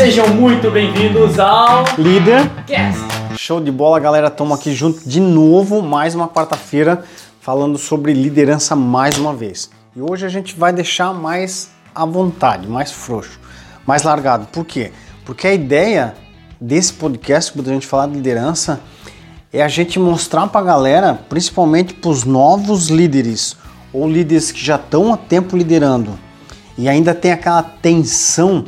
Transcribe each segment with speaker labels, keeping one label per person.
Speaker 1: Sejam muito bem-vindos ao
Speaker 2: Líder.
Speaker 1: Cast.
Speaker 2: Show de bola, galera. Estamos aqui junto de novo, mais uma quarta-feira, falando sobre liderança mais uma vez. E hoje a gente vai deixar mais à vontade, mais frouxo, mais largado. Por quê? Porque a ideia desse podcast, quando a gente falar de liderança, é a gente mostrar para a galera, principalmente para os novos líderes ou líderes que já estão há tempo liderando e ainda tem aquela tensão,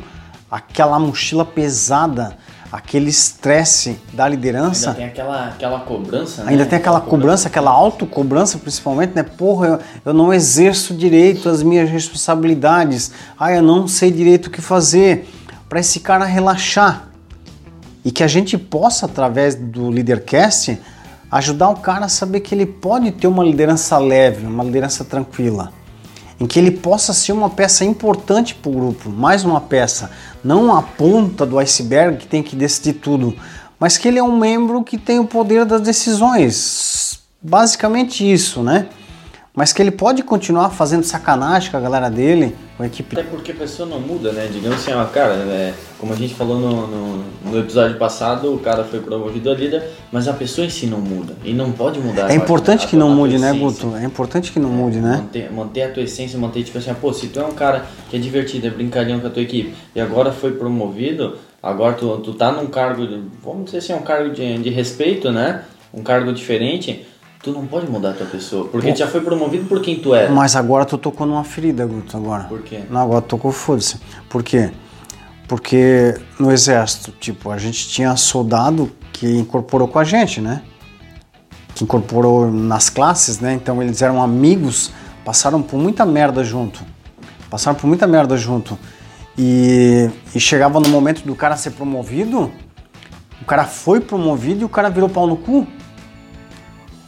Speaker 2: aquela mochila pesada, aquele estresse da liderança.
Speaker 1: Ainda tem aquela, aquela cobrança, né?
Speaker 2: Ainda tem aquela cobrança, aquela autocobrança principalmente, né? Porra, eu, eu não exerço direito as minhas responsabilidades. Ah, eu não sei direito o que fazer. Para esse cara relaxar. E que a gente possa, através do Leadercast, ajudar o cara a saber que ele pode ter uma liderança leve, uma liderança tranquila. Em que ele possa ser uma peça importante para o grupo, mais uma peça, não a ponta do iceberg que tem que decidir tudo, mas que ele é um membro que tem o poder das decisões. Basicamente isso, né? Mas que ele pode continuar fazendo sacanagem com a galera dele, com a equipe.
Speaker 1: Até porque a pessoa não muda, né? Digamos assim, ó, cara, é, como a gente falou no, no, no, episódio passado, o cara foi promovido a líder, mas a pessoa em si não muda. E não pode mudar.
Speaker 2: É importante
Speaker 1: a,
Speaker 2: que não
Speaker 1: a
Speaker 2: mude, né. Guto? É importante que não mude, né?
Speaker 1: Manter, manter a tua essência, manter, tipo assim, ó, pô, se tu é um cara que é divertido, é brincalhão com a tua equipe, e agora foi promovido, agora tu, tu tá num cargo, de, vamos dizer assim, um cargo de, de respeito, né? Um cargo diferente tu não pode mudar a tua pessoa, porque tu já foi promovido por quem tu era.
Speaker 2: Mas agora tu tocou numa ferida, Guto, agora.
Speaker 1: Por quê?
Speaker 2: Não, agora tu tocou foda-se. Por quê? Porque no exército, tipo, a gente tinha soldado que incorporou com a gente, né? Que incorporou nas classes, né? Então eles eram amigos, passaram por muita merda junto. Passaram por muita merda junto. E, e chegava no momento do cara ser promovido, o cara foi promovido e o cara virou pau no cu.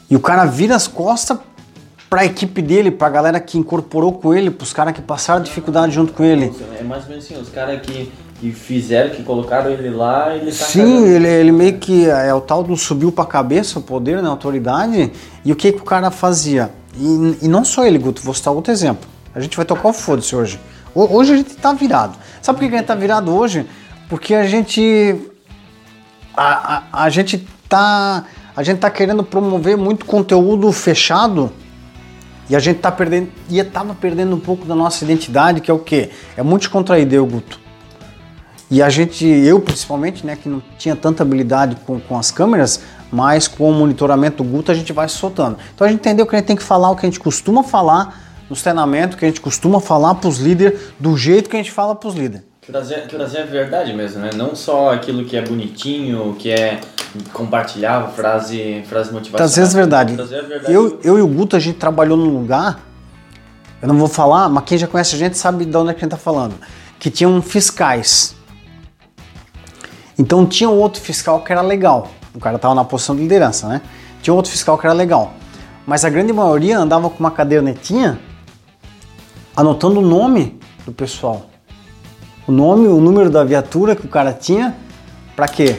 Speaker 2: E o cara vira as costas para a equipe dele, para a galera que incorporou com ele, para os caras que passaram dificuldade junto com ele.
Speaker 1: É mais ou menos assim, os caras que, que fizeram, que colocaram ele lá, ele tá
Speaker 2: Sim,
Speaker 1: cagando.
Speaker 2: ele, ele meio que é o tal do subiu para a cabeça o poder, né, a autoridade. E o que, que o cara fazia? E, e não só ele, Guto, vou citar outro exemplo. A gente vai tocar o foda-se hoje. Ho- Hoje a gente tá virado. Sabe por que que a gente tá virado hoje? Porque a gente. A, a, a gente tá. A gente tá querendo promover muito conteúdo fechado e a gente tá perdendo. E tava perdendo um pouco da nossa identidade, que é o quê? É muito descontraído, eu, Guto. E a gente, eu principalmente, né, que não tinha tanta habilidade com, com as câmeras, mas com o monitoramento do Guto a gente vai se soltando. Então a gente entendeu que a gente tem que falar o que a gente costuma falar nos treinamentos, que a gente costuma falar para os líderes, do jeito que a gente fala para os líderes.
Speaker 1: Trazer, trazer a verdade mesmo, né? Não só aquilo que é bonitinho, que é compartilhável, frase, frase motivacional.
Speaker 2: Trazer as verdade.
Speaker 1: Trazer a verdade.
Speaker 2: Eu, eu e o Guto, a gente trabalhou num lugar, eu não vou falar, mas quem já conhece a gente sabe de onde é que a gente tá falando, que tinham fiscais. Então tinha um outro fiscal que era legal. O cara tava na posição de liderança, né? Tinha outro fiscal que era legal. Mas a grande maioria andava com uma cadernetinha anotando o nome do pessoal. O nome, o número da viatura que o cara tinha, pra quê?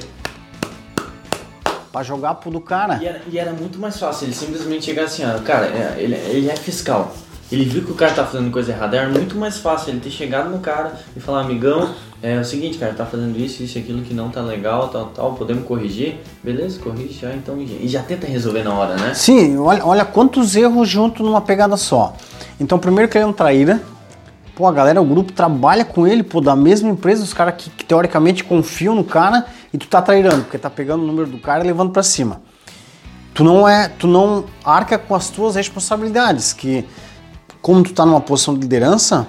Speaker 2: Pra jogar pro do cara.
Speaker 1: E era, e era muito mais fácil ele simplesmente chegar assim, ó, cara, é, ele, ele é fiscal. Ele viu que o cara tá fazendo coisa errada. Era muito mais fácil ele ter chegado no cara e falar, amigão, é o seguinte, cara, tá fazendo isso, isso, aquilo que não tá legal, tal, tal, podemos corrigir? Beleza, corrige já, então. E já tenta resolver na hora, né?
Speaker 2: Sim, olha, olha quantos erros junto numa pegada só. Então, primeiro que ele é um traíra. Pô, a galera, o grupo trabalha com ele, pô, da mesma empresa, os caras que, que teoricamente confiam no cara e tu tá trairando, porque tá pegando o número do cara e levando pra cima. Tu não é, tu não arca com as tuas responsabilidades, que como tu tá numa posição de liderança,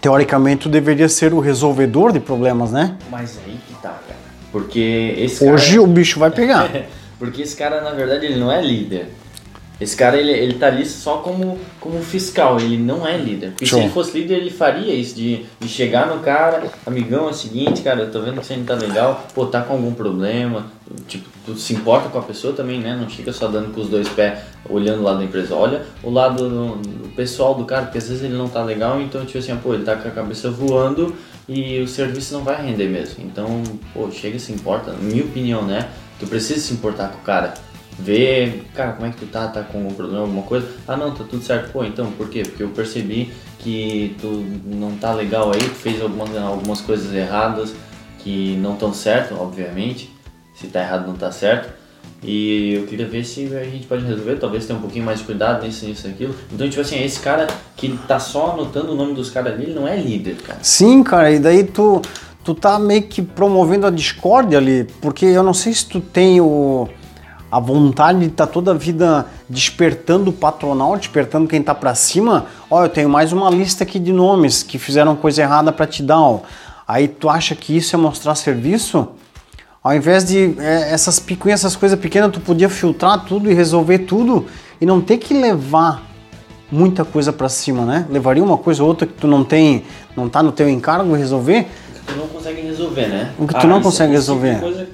Speaker 2: teoricamente tu deveria ser o resolvedor de problemas, né?
Speaker 1: Mas aí que tá, cara. Porque esse cara.
Speaker 2: Hoje o bicho vai pegar.
Speaker 1: Porque esse cara, na verdade, ele não é líder. Esse cara, ele, ele tá ali só como, como fiscal, ele não é líder. Porque
Speaker 2: Show.
Speaker 1: se ele fosse líder, ele faria isso, de, de chegar no cara, amigão, é o seguinte, cara, eu tô vendo que você não tá legal, pô, tá com algum problema, tipo, tu se importa com a pessoa também, né? Não fica só dando com os dois pés, olhando o lado da empresa, olha o lado do, do pessoal do cara, porque às vezes ele não tá legal, então, tipo assim, pô, ele tá com a cabeça voando e o serviço não vai render mesmo. Então, pô, chega e se importa, na minha opinião, né? Tu precisa se importar com o cara. Ver, cara, como é que tu tá? Tá com algum problema, alguma coisa? Ah, não, tá tudo certo. Pô, então, por quê? Porque eu percebi que tu não tá legal aí, tu fez algumas, algumas coisas erradas. que não estão certo, obviamente. Se tá errado, não tá certo. E eu queria ver se a gente pode resolver, talvez tenha um pouquinho mais de cuidado nisso, nisso, aquilo. Então, tipo assim, esse cara que tá só anotando o nome dos caras ali, ele não é líder, cara.
Speaker 2: Sim, cara, e daí tu, tu tá meio que promovendo a discórdia ali, porque eu não sei se tu tem o, a vontade de estar tá toda a vida despertando o patronal, despertando quem tá para cima. Ó, eu tenho mais uma lista aqui de nomes que fizeram coisa errada para te dar, ó. Aí tu acha que isso é mostrar serviço? Ao invés de é, essas picuinhas, essas coisas pequenas, tu podia filtrar tudo e resolver tudo e não ter que levar muita coisa para cima, né? Levaria uma coisa ou outra que tu não tem, não tá no teu encargo resolver.
Speaker 1: Que tu não consegue resolver, né?
Speaker 2: O que tu ah, não consegue esse resolver.
Speaker 1: Tipo coisa,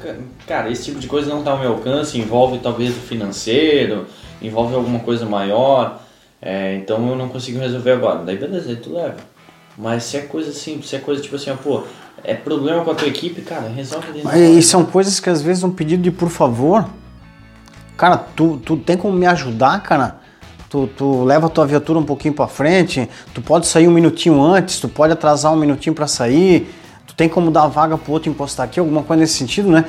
Speaker 1: cara, esse tipo de coisa não tá ao meu alcance, envolve talvez o financeiro, envolve alguma coisa maior, é, então eu não consigo resolver agora. Daí beleza, aí tu leva. Mas se é coisa simples, se é coisa tipo assim, ó, pô, é problema com a tua equipe, cara, resolve dentro.
Speaker 2: E são coisas que às vezes um pedido de por favor, cara, tu, tu tem como me ajudar, cara? Tu, tu leva a tua viatura um pouquinho para frente, tu pode sair um minutinho antes, tu pode atrasar um minutinho para sair, tu tem como dar vaga pro outro encostar aqui, alguma coisa nesse sentido, né?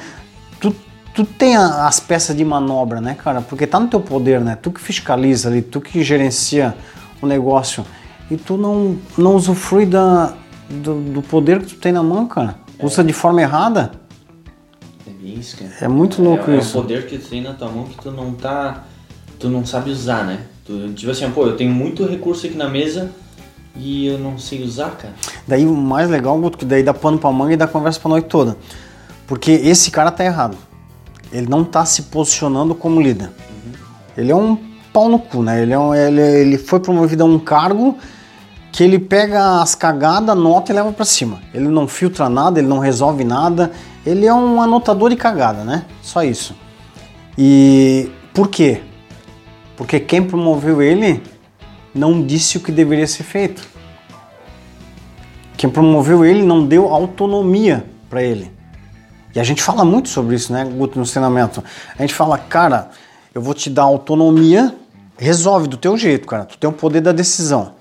Speaker 2: Tu, tu tem a, as peças de manobra, né, cara? Porque tá no teu poder, né? Tu que fiscaliza ali, tu que gerencia o negócio e tu não, não usufrui da, do, do, poder que tu tem na mão, cara. É. Usa de forma errada.
Speaker 1: É isso, cara.
Speaker 2: É muito louco
Speaker 1: é,
Speaker 2: isso.
Speaker 1: É o poder que tu tem na tua mão que tu não tá. Tu não sabe usar, né? Tu, tipo assim, pô, eu tenho muito recurso aqui na mesa e eu não sei usar, cara.
Speaker 2: Daí o mais legal, Guto, que daí dá pano pra manga e dá conversa pra noite toda. Porque esse cara tá errado. Ele não tá se posicionando como líder. Uhum. Ele é um pau no cu, né? Ele, é um, ele, ele foi promovido a um cargo que ele pega as cagadas, anota e leva para cima. Ele não filtra nada, ele não resolve nada. Ele é um anotador de cagada, né? Só isso. E por quê? Porque quem promoveu ele não disse o que deveria ser feito. Quem promoveu ele não deu autonomia para ele. E a gente fala muito sobre isso, né, Guto, no treinamento. A gente fala, cara, eu vou te dar autonomia, resolve do teu jeito, cara. Tu tem o poder da decisão.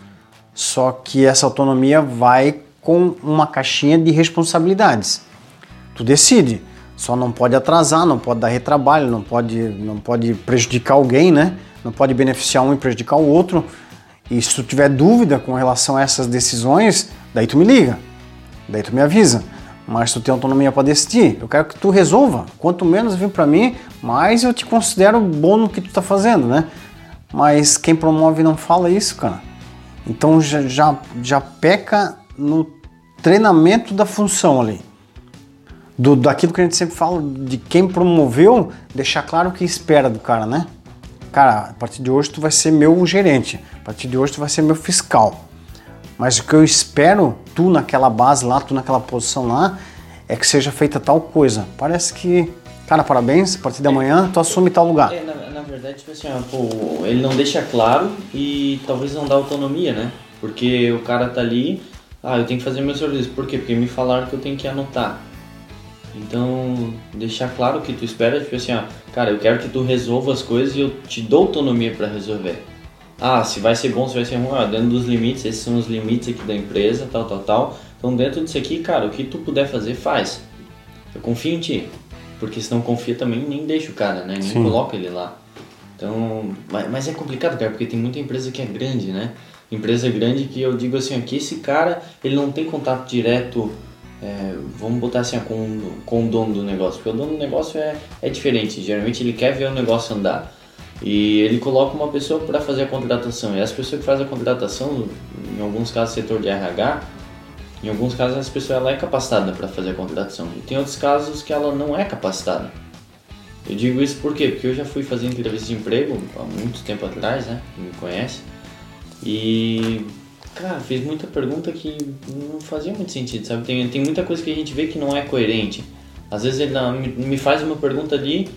Speaker 2: Só que essa autonomia vai com uma caixinha de responsabilidades. Tu decide. Só não pode atrasar, não pode dar retrabalho, não pode, não pode prejudicar alguém, né? Não pode beneficiar um e prejudicar o outro. E se tu tiver dúvida com relação a essas decisões, daí tu me liga, daí tu me avisa. Mas tu tem autonomia para decidir. Eu quero que tu resolva. Quanto menos vir para mim, mais eu te considero bom no que tu tá fazendo, né? Mas quem promove não fala isso, cara. Então já, já, já peca no treinamento da função ali. Do, daquilo que a gente sempre fala de quem promoveu, deixar claro o que espera do cara, né? Cara, a partir de hoje tu vai ser meu gerente, a partir de hoje tu vai ser meu fiscal. Mas o que eu espero, tu naquela base lá, tu naquela posição lá, é que seja feita tal coisa. Parece que, cara, parabéns, a partir de amanhã tu assume tal lugar.
Speaker 1: É, na, na verdade, tipo assim, ó, pô, ele não deixa claro e talvez não dá autonomia, né? Porque o cara tá ali, ah, eu tenho que fazer meu serviço. Por quê? Porque me falaram que eu tenho que anotar. Então, deixar claro o que tu espera, tipo assim, ó, cara, eu quero que tu resolva as coisas e eu te dou autonomia para resolver. Ah, se vai ser bom, se vai ser ruim, ó, dentro dos limites, esses são os limites aqui da empresa, tal, tal, tal. Então, dentro disso aqui, cara, o que tu puder fazer, faz. Eu confio em ti. Porque se não confia também, nem deixa o cara, né? Nem Sim. coloca ele lá. Então, mas, é complicado, cara, porque tem muita empresa que é grande, né? Empresa grande que eu digo assim, que esse cara, ele não tem contato direto, é, vamos botar assim, com, com o dono do negócio. Porque o dono do negócio é, é diferente, geralmente ele quer ver o negócio andar. E ele coloca uma pessoa para fazer a contratação. E essa pessoa que faz a contratação, em alguns casos setor de RH, em alguns casos essa pessoa ela é capacitada para fazer a contratação. E tem outros casos que ela não é capacitada. Eu digo isso por quê? Porque eu já fui fazer entrevista de emprego há muito tempo atrás, né? Quem me conhece. E, cara, fiz muita pergunta que não fazia muito sentido, sabe? Tem, tem muita coisa que a gente vê que não é coerente. Às vezes ele me faz uma pergunta ali,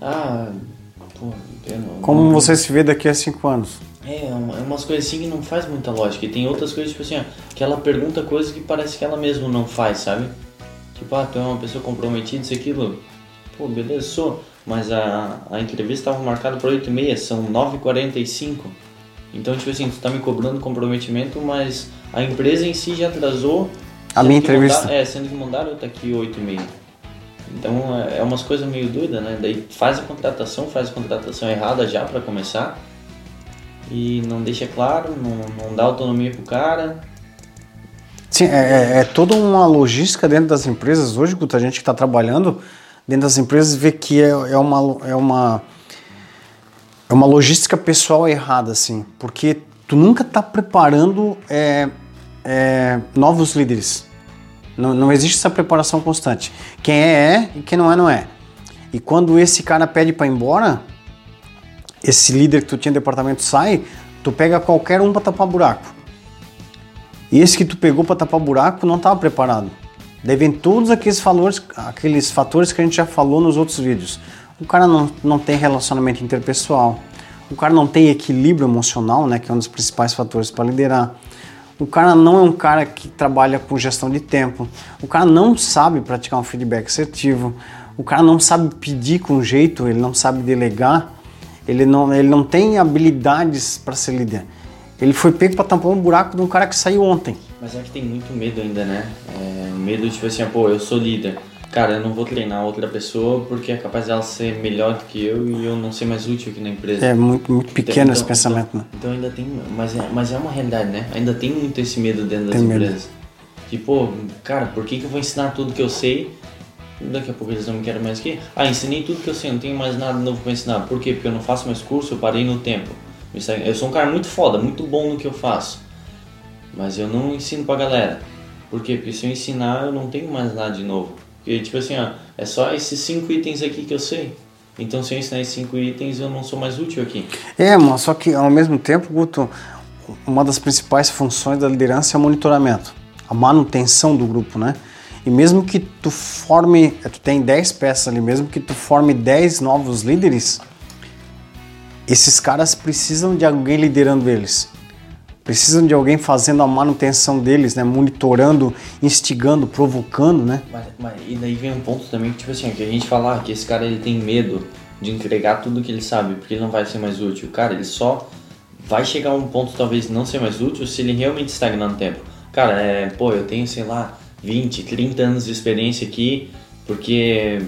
Speaker 1: ah, pô,
Speaker 2: não, Como não, você se vê daqui a cinco anos?
Speaker 1: É, é, umas coisas assim que não faz muita lógica. E tem outras coisas, tipo assim, ó, que ela pergunta coisas que parece que ela mesma não faz, sabe? Tipo, ah, tu é uma pessoa comprometida, isso aquilo Pô, beleza, sou. Mas a, a entrevista estava marcada para 8h30, são 9h45. Então, tipo assim, tu tá me cobrando comprometimento, mas a empresa em si já atrasou
Speaker 2: A minha entrevista.
Speaker 1: Mandaram, é, sendo que mandaram tá aqui 8,5. Então é, é umas coisas meio doidas, né? Daí faz a contratação, faz a contratação errada já para começar e não deixa claro, não, não dá autonomia pro cara.
Speaker 2: Sim, é, é, é toda uma logística dentro das empresas. Hoje, a gente que está trabalhando dentro das empresas vê que é, é, uma, é, uma, é uma logística pessoal errada, assim, porque tu nunca está preparando é, é, novos líderes. Não, não existe essa preparação constante. Quem é, é e quem não é, não é. E quando esse cara pede para ir embora, esse líder que tu tinha no departamento sai, tu pega qualquer um para tapar buraco. E esse que tu pegou para tapar buraco não estava preparado. Devem todos aqueles valores, aqueles fatores que a gente já falou nos outros vídeos. O cara não, não tem relacionamento interpessoal. O cara não tem equilíbrio emocional, né, que é um dos principais fatores para liderar. O cara não é um cara que trabalha com gestão de tempo. O cara não sabe praticar um feedback assertivo. O cara não sabe pedir com jeito, ele não sabe delegar. Ele não, ele não tem habilidades para ser líder. Ele foi pego para tampar um buraco de um cara que saiu ontem.
Speaker 1: Mas é que tem muito medo ainda, né? É, medo de, tipo assim, pô, eu sou líder. Cara, eu não vou treinar outra pessoa porque é capaz dela ser melhor do que eu e eu não ser mais útil aqui na empresa.
Speaker 2: É muito, muito pequeno então, esse pensamento,
Speaker 1: então,
Speaker 2: né?
Speaker 1: Então ainda tem, mas é, mas é uma realidade, né? Ainda tem muito esse medo dentro das tem empresas. Medo. Tipo, cara, por que, que eu vou ensinar tudo que eu sei daqui a pouco eles não me querem mais aqui. Ah, ensinei tudo que eu sei, não tenho mais nada novo para ensinar. Por quê? Porque eu não faço mais curso, eu parei no tempo. Eu sou um cara muito foda, muito bom no que eu faço. Mas eu não ensino pra galera. Por quê? Porque se eu ensinar, eu não tenho mais nada de novo. Porque, tipo assim, ó, é só esses cinco itens aqui que eu sei. Então, se eu ensinar esses cinco itens, eu não sou mais útil aqui.
Speaker 2: É, mas só que ao mesmo tempo, Guto, uma das principais funções da liderança é o monitoramento, a manutenção do grupo, né? E mesmo que tu forme, tu tem 10 peças ali, mesmo que tu forme 10 novos líderes, esses caras precisam de alguém liderando eles. Precisam de alguém fazendo a manutenção deles, né? Monitorando, instigando, provocando, né?
Speaker 1: Mas, mas, e daí vem um ponto também que, tipo assim, que a gente falar ah, que esse cara ele tem medo de entregar tudo que ele sabe, porque ele não vai ser mais útil. Cara, ele só vai chegar a um ponto talvez não ser mais útil se ele realmente estagnar no tempo. Cara, é, pô, eu tenho, sei lá, 20, 30 anos de experiência aqui, porque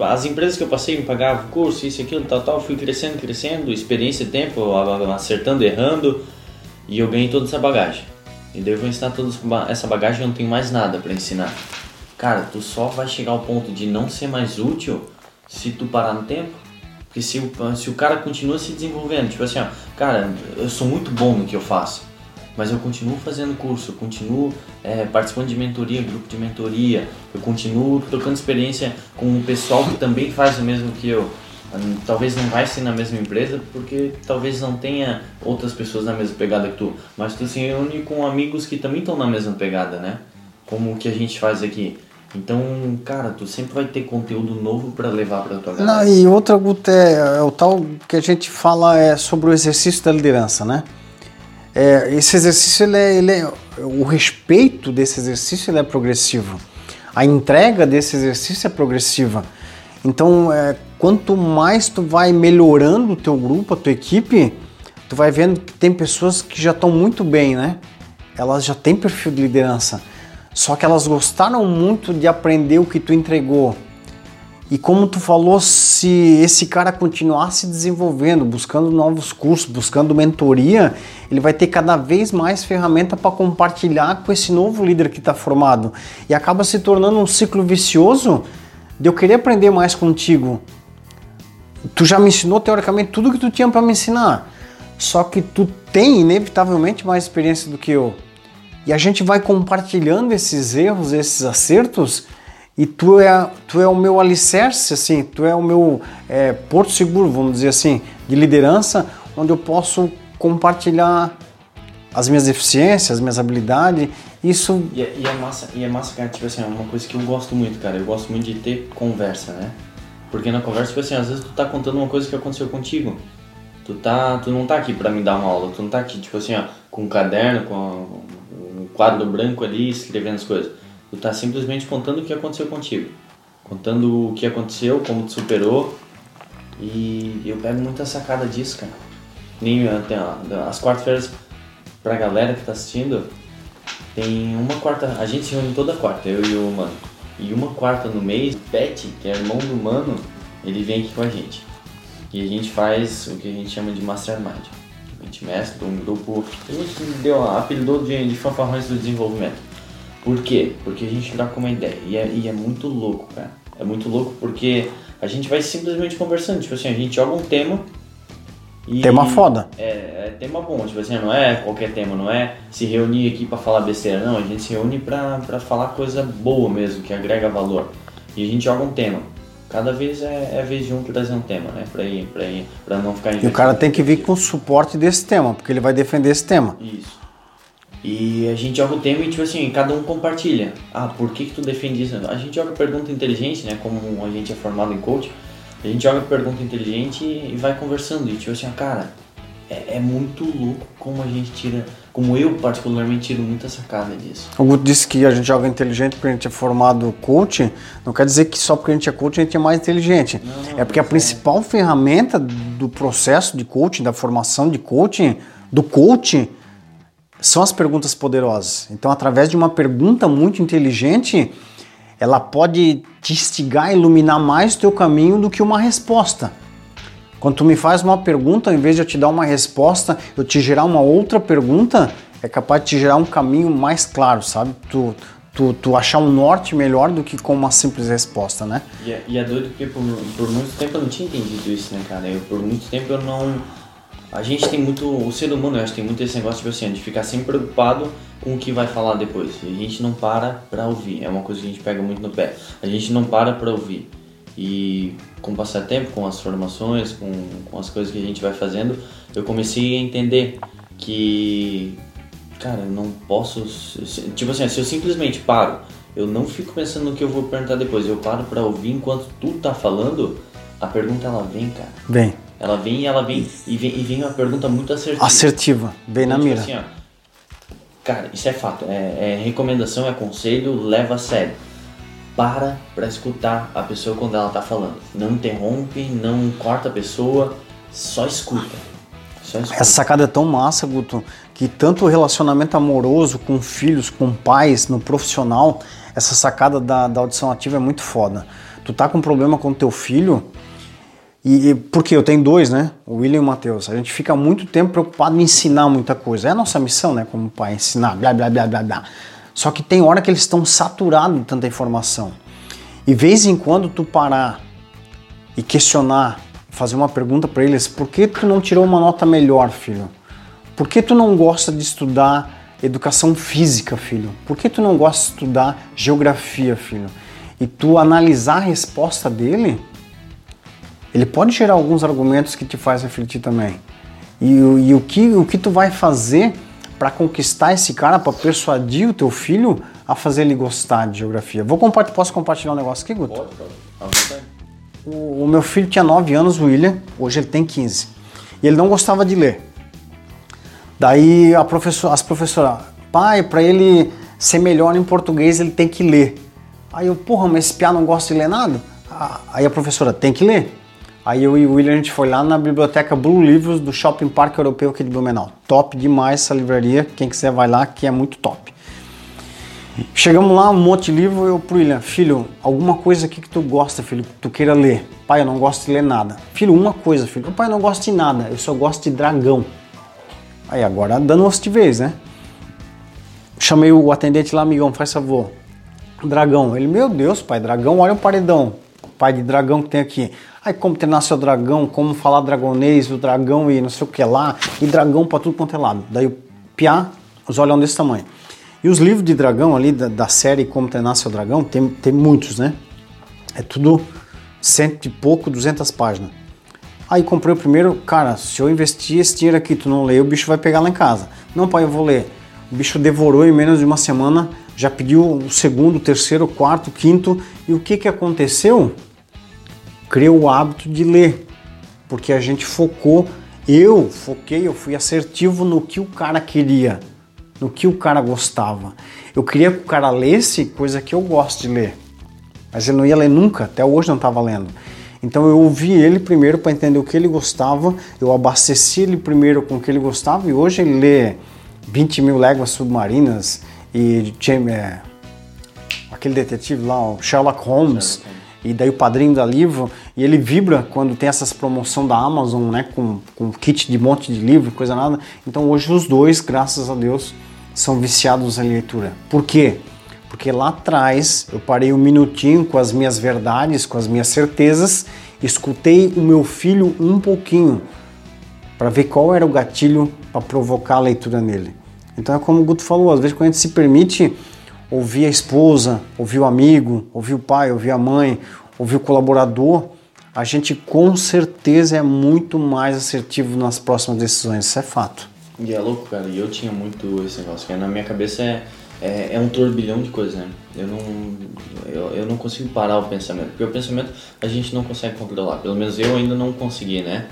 Speaker 1: as empresas que eu passei me pagavam curso, isso, aquilo, tal, tal, fui crescendo, crescendo, experiência, tempo, acertando, errando, e eu ganhei toda essa bagagem. E daí eu vou ensinar toda essa bagagem e não tenho mais nada para ensinar. Cara, tu só vai chegar ao ponto de não ser mais útil se tu parar no tempo. Porque se o, se o cara continua se desenvolvendo, tipo assim, ó, cara, eu sou muito bom no que eu faço mas eu continuo fazendo curso, eu continuo é, participando de mentoria, grupo de mentoria, eu continuo trocando experiência com o pessoal que também faz o mesmo que eu. Talvez não vai ser na mesma empresa, porque talvez não tenha outras pessoas na mesma pegada que tu, mas tu se reúne com amigos que também estão na mesma pegada, né? Como o que a gente faz aqui. Então, cara, tu sempre vai ter conteúdo novo para levar para tua galera.
Speaker 2: Não, e outra, é, é o tal que a gente fala é sobre o exercício da liderança, né? é, esse exercício, ele é, ele é, o respeito desse exercício ele é progressivo. A entrega desse exercício é progressiva. Então, é, quanto mais tu vai melhorando o teu grupo, a tua equipe, tu vai vendo que tem pessoas que já estão muito bem, né? Elas já têm perfil de liderança. Só que elas gostaram muito de aprender o que tu entregou. E como tu falou, se esse cara continuar se desenvolvendo, buscando novos cursos, buscando mentoria, ele vai ter cada vez mais ferramenta para compartilhar com esse novo líder que está formado. E acaba se tornando um ciclo vicioso de eu querer aprender mais contigo. Tu já me ensinou teoricamente tudo que tu tinha para me ensinar. Só que tu tem inevitavelmente mais experiência do que eu. E a gente vai compartilhando esses erros, esses acertos e tu é, tu é o meu alicerce, assim, tu é o meu é, porto seguro, vamos dizer assim, de liderança, onde eu posso compartilhar as minhas deficiências, as minhas habilidades, isso...
Speaker 1: E é, e é, massa, e é massa, cara, tipo assim, é uma coisa que eu gosto muito, cara, eu gosto muito de ter conversa, né? Porque na conversa, tipo assim, às vezes tu tá contando uma coisa que aconteceu contigo, tu, tá, tu não tá aqui pra me dar uma aula, tu não tá aqui, tipo assim, ó, com um caderno, com um quadro branco ali, escrevendo as coisas Tu tá simplesmente contando o que aconteceu contigo. Contando o que aconteceu, como tu superou. E eu pego muita sacada disso, cara. Nem as quartas-feiras pra galera que tá assistindo, tem uma quarta, a gente se reúne toda quarta, eu e o Mano. E uma quarta no mês, Pet, que é irmão do Mano, ele vem aqui com a gente. E a gente faz o que a gente chama de Mastermind. A gente mescla um grupo, a gente deu, apelidou de, de fanfarrões do desenvolvimento. Por quê? Porque a gente troca uma ideia. E é, e é muito louco, cara. É muito louco porque a gente vai simplesmente conversando. Tipo assim, a gente joga um tema
Speaker 2: e tema foda.
Speaker 1: É, é, tema bom, tipo assim, não é qualquer tema, não é se reunir aqui para falar besteira, não, a gente se reúne pra, pra falar coisa boa mesmo, que agrega valor. E a gente joga um tema. Cada vez é, é vez de um trazer um tema, né? Pra ir, pra ir, pra não ficar
Speaker 2: E o cara tem que vir com o suporte desse tema, porque ele vai defender esse tema.
Speaker 1: Isso. E a gente joga o tema e, tipo assim, cada um compartilha. Ah, por que que tu defende isso? A gente joga pergunta inteligente, né? Como a gente é formado em coach, a gente joga pergunta inteligente e vai conversando. E tipo assim, ah, cara, é, é, muito louco como a gente tira, como eu particularmente tiro muita sacada disso.
Speaker 2: O Guto disse que a gente joga inteligente porque a gente é formado coach, não quer dizer que só porque a gente é coach a gente é mais inteligente. Não, não, é porque a principal é. ferramenta do processo de coaching, da formação de coaching, do coaching, são as perguntas poderosas. Então, através de uma pergunta muito inteligente, ela pode te instigar, iluminar mais o teu caminho do que uma resposta. Quando tu me faz uma pergunta, ao invés de eu te dar uma resposta, eu te gerar uma outra pergunta, é capaz de te gerar um caminho mais claro, sabe? Tu, tu, tu achar um norte melhor do que com uma simples resposta, né?
Speaker 1: E é, e é doido porque por, por muito tempo eu não tinha entendido isso, né, cara? Eu, por muito tempo eu não a gente tem muito, o ser humano, eu acho tem muito esse negócio tipo assim, de ficar sempre preocupado com o que vai falar depois. E a gente não para pra ouvir, é uma coisa que a gente pega muito no pé. A gente não para pra ouvir. E com o passar tempo, com as formações, com, com as coisas que a gente vai fazendo, eu comecei a entender que, cara, eu não posso. Tipo assim, se eu simplesmente paro, eu não fico pensando no que eu vou perguntar depois, eu paro pra ouvir enquanto tu tá falando, a pergunta ela vem, cara.
Speaker 2: Vem.
Speaker 1: Ela vem ela vem e vem, e vem uma pergunta muito assertiva.
Speaker 2: Assertiva, bem na mira. Assim, ó,
Speaker 1: cara, isso é fato. É, é, recomendação, é conselho, leva a sério. Para para escutar a pessoa quando ela tá falando. Não interrompe, não corta a pessoa, só escuta. Só escuta.
Speaker 2: Essa sacada é tão massa, Guto, que tanto o relacionamento amoroso com filhos, com pais, no profissional, essa sacada da, da audição ativa é muito foda. Tu tá com problema com teu filho, e, e porque eu tenho dois, né? O William e o Matheus. A gente fica muito tempo preocupado em ensinar muita coisa. É a nossa missão, né? Como pai, ensinar, blá, blá, blá, blá, blá. Só que tem hora que eles estão saturados de tanta informação. E vez em quando tu parar e questionar, fazer uma pergunta para eles, por que tu não tirou uma nota melhor, filho? Por que tu não gosta de estudar educação física, filho? Por que tu não gosta de estudar geografia, filho? E tu analisar a resposta dele, ele pode gerar alguns argumentos que te faz refletir também. E, e o, que, o que tu vai fazer para conquistar esse cara, para persuadir o teu filho a fazer ele gostar de geografia? Vou compartilhar, posso compartilhar um negócio aqui, Guto? Pode, pode. O, o meu filho tinha 9 anos, o William, hoje ele tem 15. E ele não gostava de ler. Daí a professora, as professoras, pai, para ele ser melhor em português ele tem que ler. Aí eu, porra, mas esse piá não gosta de ler nada? Aí a professora, tem que ler. Aí eu e o William a gente foi lá na biblioteca Blue Livros do Shopping Parque Europeu aqui de Blumenau. Top demais essa livraria, quem quiser vai lá que é muito top. Chegamos lá, um monte de livro, eu pro William, filho, alguma coisa aqui que tu gosta, filho, que tu queira ler. Pai, eu não gosto de ler nada. Filho, uma coisa, filho. Pai, eu não gosto de nada, eu só gosto de dragão. Aí agora dando os de vez, né? Chamei o atendente lá, amigão, faz favor. Dragão. Ele, meu Deus, pai, dragão, olha o paredão. Pai de dragão que tem aqui. Aí como treinar seu dragão, como falar dragonês, o dragão e não sei o que lá, e dragão para tudo quanto é lado. Daí o piá, os olhão desse tamanho. E os livros de dragão ali da, da série Como Treinar Seu Dragão, tem, tem muitos, né? É tudo cento e pouco, duzentas páginas. Aí comprei o primeiro, cara, se eu investir esse dinheiro aqui, tu não lê, o bicho vai pegar lá em casa. Não, pai, eu vou ler. O bicho devorou em menos de uma semana, já pediu o segundo, o terceiro, o quarto, o quinto. E o que que aconteceu? Criou o hábito de ler, porque a gente focou, eu foquei, eu fui assertivo no que o cara queria, no que o cara gostava. Eu queria que o cara lesse coisa que eu gosto de ler, mas ele não ia ler nunca, até hoje não estava lendo. Então eu ouvi ele primeiro para entender o que ele gostava, eu abasteci ele primeiro com o que ele gostava e hoje ele lê 20 mil léguas submarinas e é, aquele detetive lá, o Sherlock Holmes, e daí o padrinho da livro, e ele vibra quando tem essas promoção da Amazon, né, com, com kit de monte de livro, coisa nada. Então hoje os dois, graças a Deus, são viciados em leitura. Por quê? Porque lá atrás eu parei um minutinho com as minhas verdades, com as minhas certezas, escutei o meu filho um pouquinho para ver qual era o gatilho para provocar a leitura nele. Então é como o Guto falou, às vezes quando a gente se permite ouvir a esposa, ouvir o amigo, ouvir o pai, ouvir a mãe, ouvir o colaborador, a gente com certeza é muito mais assertivo nas próximas decisões, isso é fato.
Speaker 1: E é louco, cara, e eu tinha muito esse negócio, que na minha cabeça é é, é um turbilhão de coisas, né? Eu não, eu, eu não consigo parar o pensamento, porque o pensamento a gente não consegue controlar, pelo menos eu ainda não consegui, né?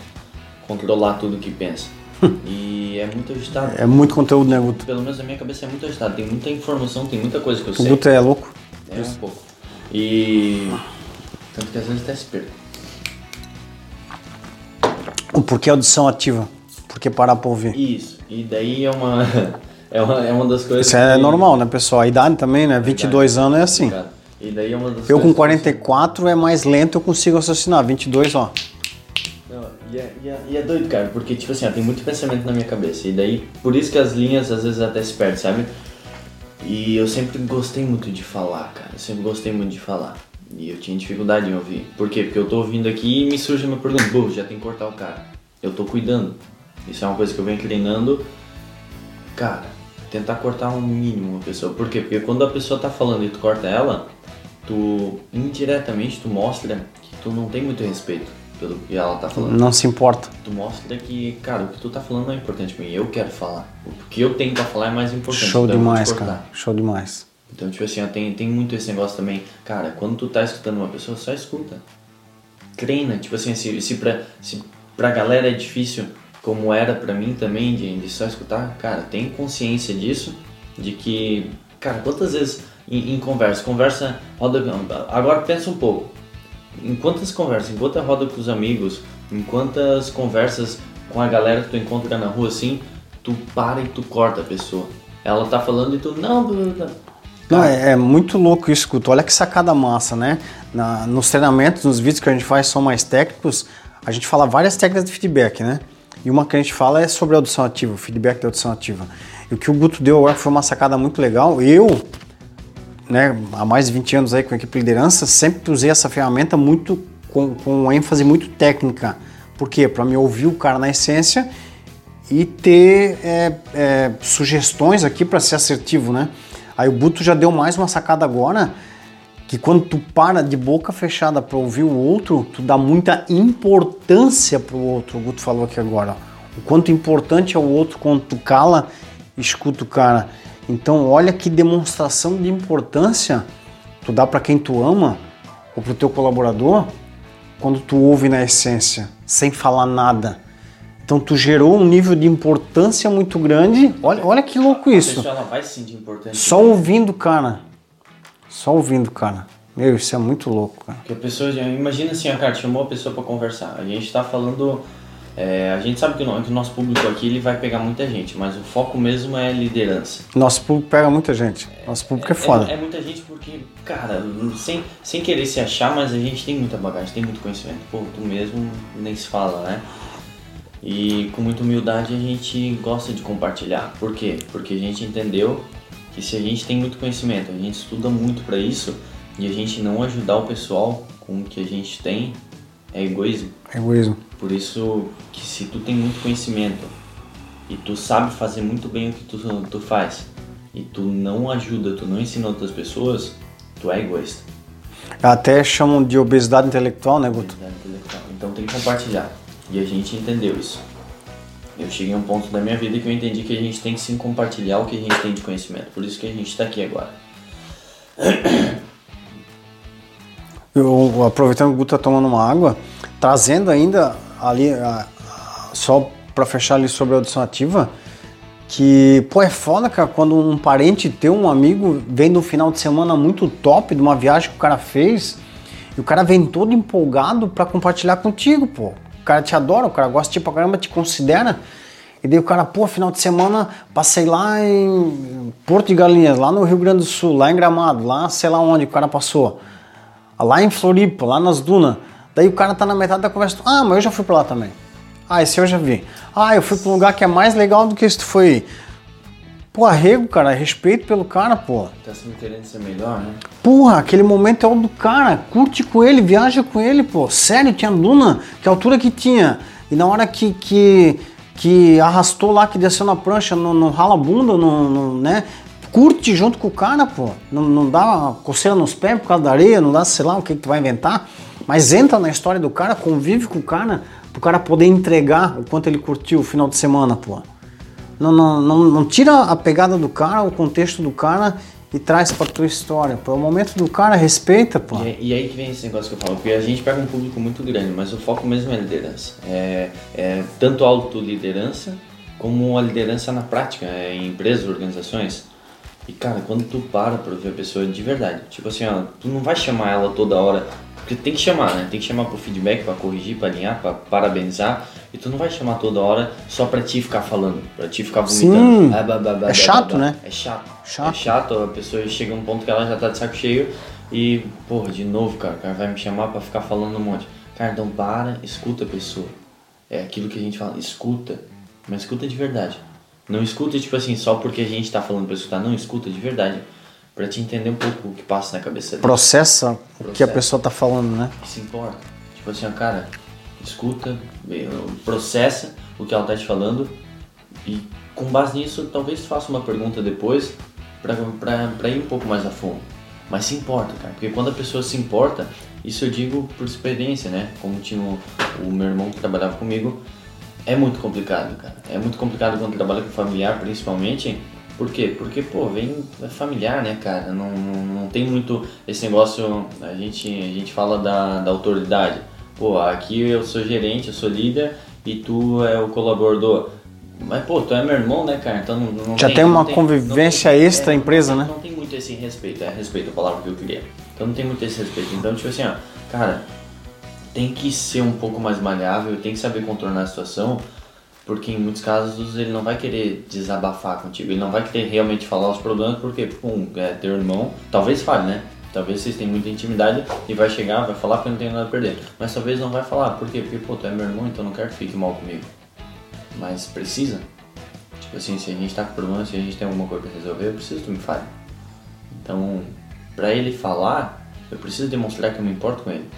Speaker 1: Controlar tudo que pensa. e é muito agitado.
Speaker 2: É muito conteúdo, né, Guto?
Speaker 1: Pelo menos na minha cabeça é muito agitado, tem muita informação, tem muita coisa que eu sei.
Speaker 2: O Guto é louco?
Speaker 1: É um pouco. E. Tanto que às vezes até se perde.
Speaker 2: O porquê audição ativa? Por que parar pra ouvir?
Speaker 1: Isso. E daí é uma. É uma, é uma das coisas.
Speaker 2: Isso é normal, né, pessoal? A idade também, né? 22 anos é assim.
Speaker 1: E daí é uma das
Speaker 2: eu com 44 é mais lento, eu consigo raciocinar. 22, ó.
Speaker 1: E, é, e, é, e é doido, cara, porque, tipo assim, ó, tem muito pensamento na minha cabeça. E daí, por isso que as linhas às vezes até se perdem, sabe? E eu sempre gostei muito de falar, cara. Eu sempre gostei muito de falar. E eu tinha dificuldade em ouvir. Por quê? Porque eu tô ouvindo aqui e me surge uma pergunta: Pô, já tem que cortar o cara. Eu tô cuidando. Isso é uma coisa que eu venho treinando. Cara, tentar cortar um mínimo uma pessoa. Por quê? Porque quando a pessoa tá falando e tu corta ela, tu indiretamente tu mostra que tu não tem muito respeito pelo que ela tá falando.
Speaker 2: Não se importa.
Speaker 1: Tu mostra que, cara, o que tu tá falando não é importante pra mim, eu quero falar. O que eu tenho pra falar é mais importante.
Speaker 2: Show então demais, cara. Show demais.
Speaker 1: Então, tipo assim, ó, tem, tem muito esse negócio também. Cara, quando tu tá escutando uma pessoa, só escuta. Treina. Tipo assim, se, se, pra, se pra galera é difícil como era para mim também, de, de, só escutar, cara, tem consciência disso, de que, cara, quantas vezes em, em, conversa, conversa, roda, agora pensa um pouco, em quantas conversas, em quantas roda com os amigos, em quantas conversas com a galera que tu encontra na rua assim, tu para e tu corta a pessoa. Ela tá falando e tu, não,
Speaker 2: não, é, é, muito louco isso, Guto. Olha que sacada massa, né? Na, nos treinamentos, nos vídeos que a gente faz são mais técnicos, a gente fala várias técnicas de feedback, né? E uma que a gente fala é sobre audição ativa, feedback da audição ativa. E o que o Guto deu agora foi uma sacada muito legal. Eu, né, há mais de 20 anos aí com a equipe de liderança, sempre usei essa ferramenta muito com, com ênfase muito técnica. Por quê? Para me ouvir o cara na essência e ter é, é, sugestões aqui para ser assertivo, né? Aí o Guto já deu mais uma sacada agora que quando tu para de boca fechada para ouvir o outro, tu dá muita importância pro outro. O Guto falou aqui agora. O quanto importante é o outro quando tu cala, escuta o cara. Então, olha que demonstração de importância tu dá para quem tu ama ou pro teu colaborador quando tu ouve na essência, sem falar nada. Então tu gerou um nível de importância muito grande. Olha, olha que louco isso.
Speaker 1: Ela vai se sentir importante.
Speaker 2: Só ouvindo, cara. Só ouvindo, cara. Meu, isso é muito louco, cara.
Speaker 1: Que a pessoa, imagina assim, a cara chamou a pessoa para conversar. A gente tá falando, é, a gente sabe que o, que o, nosso público aqui ele vai pegar muita gente, mas o foco mesmo é liderança.
Speaker 2: Nosso público pega muita gente. Nosso público é, é foda.
Speaker 1: É, é, muita gente porque, cara, sem, sem querer se achar, mas a gente tem muita bagagem, tem muito conhecimento. Pô, tu mesmo nem se fala, né? E com muita humildade a gente gosta de compartilhar. Por quê? Porque a gente entendeu que se a gente tem muito conhecimento, a gente estuda muito para isso e a gente não ajudar o pessoal com o que a gente tem, é egoísmo.
Speaker 2: É egoísmo.
Speaker 1: Por isso que se tu tem muito conhecimento e tu sabe fazer muito bem o que tu, tu faz e tu não ajuda, tu não ensina outras pessoas, tu é egoísta.
Speaker 2: Até chamam de obesidade intelectual, né, Guto?
Speaker 1: Obesidade intelectual. Então tem que compartilhar. E a gente entendeu isso eu cheguei a um ponto da minha vida que eu entendi que a gente tem que sim compartilhar o que a gente tem de conhecimento. Por isso que a gente está aqui agora.
Speaker 2: Eu, aproveitando que o Guto está tomando uma água, trazendo ainda ali, só para fechar ali sobre a audição ativa, que, pô, é foda, cara, quando um parente teu, um amigo, vem no final de semana muito top de uma viagem que o cara fez, e o cara vem todo empolgado para compartilhar contigo, pô cara te adora, o cara gosta de ti pra caramba, te considera. E daí o cara, pô, final de semana passei lá em Porto de Galinhas, lá no Rio Grande do Sul, lá em Gramado, lá sei lá onde o cara passou. Lá em Floripa, lá nas dunas. Daí o cara tá na metade da conversa, ah, mas eu já fui pra lá também. Ah, esse eu já vi. Ah, eu fui pra um lugar que é mais legal do que esse tu foi. Pô, arrego, cara, respeito pelo cara, pô.
Speaker 1: Tá sempre querendo ser melhor, né?
Speaker 2: Porra, aquele momento é o do cara. Curte com ele, viaja com ele, pô. Sério, tinha duna, que altura que tinha. E na hora que, que, que arrastou lá, que desceu na prancha, não, não rala bunda, não, não, né? Curte junto com o cara, pô. Não, não dá coceira nos pés por causa da areia, não dá, sei lá, o que, que tu vai inventar. Mas entra na história do cara, convive com o cara, pro cara poder entregar o quanto ele curtiu o final de semana, pô. Não, não, não, não tira a pegada do cara, o contexto do cara e traz pra tua história. Pô, o momento do cara, respeita, pô.
Speaker 1: E, e, aí que vem esse negócio que eu falo, porque a gente pega um público muito grande, mas o foco mesmo é liderança. É, é tanto autoliderança como a liderança na prática, é, em empresas, organizações. E cara, quando tu para pra ver a pessoa de verdade, tipo assim, ó, tu não vai chamar ela toda hora, porque tem que chamar, né? Tem que chamar pro feedback, para corrigir, para alinhar, para parabenizar. E tu não vai chamar toda hora só pra ti ficar falando, pra ti ficar vomitando.
Speaker 2: Sim, ah, é chato, né?
Speaker 1: É chato.
Speaker 2: chato.
Speaker 1: É chato, a pessoa chega a um ponto que ela já tá de saco cheio e, porra, de novo, cara, o cara vai me chamar para ficar falando um monte. Cara, então para, escuta a pessoa. É aquilo que a gente fala, escuta, mas escuta de verdade. Não escuta, tipo assim, só porque a gente tá falando pra escutar. Não, escuta de verdade. Pra te entender um pouco o que passa na cabeça dele.
Speaker 2: Processa, o que a pessoa tá falando, né?
Speaker 1: Que se importa. Tipo assim, ó, cara, escuta, processa o que ela tá te falando e com base nisso, talvez faça uma pergunta depois pra, pra, pra ir um pouco mais a fundo. Mas se importa, cara, porque quando a pessoa se importa, isso eu digo por experiência, né? Como tinha o, o meu irmão que trabalhava comigo, é muito complicado, cara. É muito complicado quando trabalha com familiar, principalmente. Por quê? Porque, pô, vem é familiar, né, cara? Não, não, não, tem muito esse negócio. A gente, a gente fala da, da autoridade. Pô, aqui eu sou gerente, eu sou líder e tu é o colaborador. Mas, pô, tu é meu irmão, né, cara? Então não,
Speaker 2: não Já tem, tem uma tem, convivência tem, extra é, empresa, né?
Speaker 1: Não tem muito esse respeito, é respeito a palavra que eu queria. Então não tem muito esse respeito. Então, tipo assim, ó, cara, tem que ser um pouco mais maleável, tem que saber contornar a situação, porque em muitos casos ele não vai querer desabafar contigo, ele não vai querer realmente falar os problemas, porque, pum, é teu irmão, talvez fale, né? Talvez vocês tenham muita intimidade e vai chegar, vai falar porque não tem nada a perder. Mas talvez não vai falar, por quê? Porque, pô, tu é meu irmão, então não quero que fique mal comigo. Mas precisa. Tipo assim, se a gente tá com problema, se a gente tem alguma coisa pra resolver, eu preciso que tu me fale. Então, pra ele falar, eu preciso demonstrar que eu me importo com ele.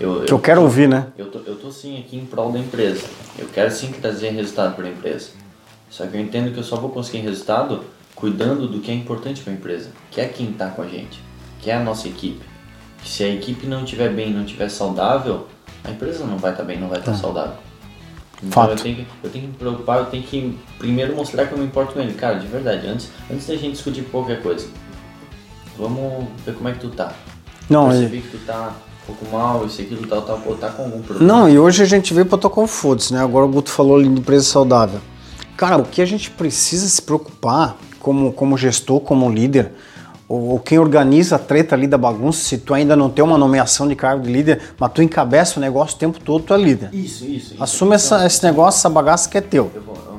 Speaker 2: Eu, que eu, eu quero ouvir, né?
Speaker 1: Eu tô, eu tô sim aqui em prol da empresa. Eu quero sim trazer resultado para a empresa. Só que eu entendo que eu só vou conseguir resultado cuidando do que é importante para a empresa, que é quem está com a gente, que é a nossa equipe. Que se a equipe não estiver bem, não estiver saudável, a empresa não vai estar tá bem, não vai estar tá. tá saudável. Então Fato. Eu, tenho que, eu tenho que me preocupar, eu tenho que primeiro mostrar que eu me importo com ele. Cara, de verdade, antes, antes da gente discutir qualquer coisa, vamos ver como é que tu tá.
Speaker 2: Não,
Speaker 1: Percebi que tu tá pouco mal, isso aquilo tal, tal, pô, tá com algum problema.
Speaker 2: Não, e hoje a gente vê protocolo foda né? Agora o Guto falou ali de empresa saudável. Cara, o que a gente precisa se preocupar como, como gestor, como líder, ou, ou, quem organiza a treta ali da bagunça, se tu ainda não tem uma nomeação de cargo de líder, mas tu encabeça o negócio o tempo todo, tu é líder.
Speaker 1: Isso, isso. isso.
Speaker 2: Assume então, essa, esse negócio, essa bagaça que é teu.
Speaker 1: Eu vou, vamos,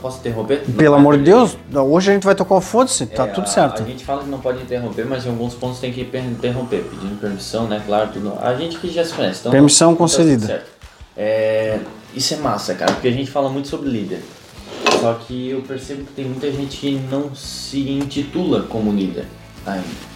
Speaker 1: posso interromper?
Speaker 2: Pelo amor de Deus, hoje a gente vai tocar o foda-se, tá é, tudo certo.
Speaker 1: A, a, gente fala que não pode interromper, mas em alguns pontos tem que interromper, pedindo permissão, né? Claro, tudo. A gente que já se conhece. Então,
Speaker 2: permissão concedida. Tá
Speaker 1: é, isso é massa, cara, porque a gente fala muito sobre líder. Só que eu percebo que tem muita gente que não se intitula como líder ainda.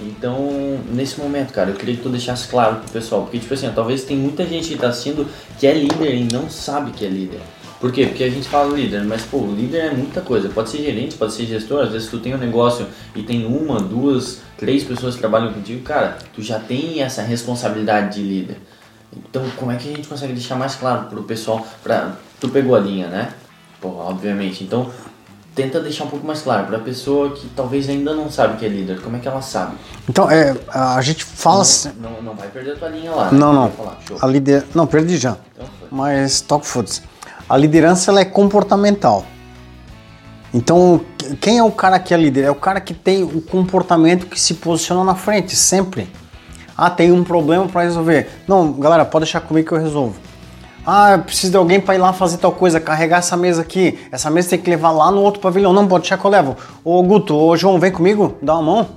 Speaker 1: Então, nesse momento, cara, eu queria que tu deixasse claro pro pessoal, porque, tipo assim, talvez tem muita gente que tá assistindo que é líder e não sabe que é líder. Por quê? Porque a gente fala líder, mas pô, líder é muita coisa. Pode ser gerente, pode ser gestor. Às vezes tu tem um negócio e tem uma, duas, três pessoas que trabalham contigo, cara, tu já tem essa responsabilidade de líder. Então, como é que a gente consegue deixar mais claro pro pessoal? Pra... Tu pegou a linha, né? Pô, obviamente. Então, tenta deixar um pouco mais claro para a pessoa que talvez ainda não sabe que é líder. Como é que ela sabe?
Speaker 2: Então, é, a gente fala.
Speaker 1: Não,
Speaker 2: assim...
Speaker 1: não, não vai perder a tua linha lá. Né?
Speaker 2: Não, não. A líder. Não, perdi já. Então Mas talk foods. A liderança ela é comportamental. Então, quem é o cara que é líder? É o cara que tem o comportamento que se posiciona na frente, sempre. Ah, tem um problema para resolver. Não, galera, pode deixar comigo que eu resolvo. Ah, preciso de alguém para ir lá fazer tal coisa, carregar essa mesa aqui. Essa mesa tem que levar lá no outro pavilhão. Não, pode deixar que eu levo. Ô Guto, ô João, vem comigo, dá uma mão.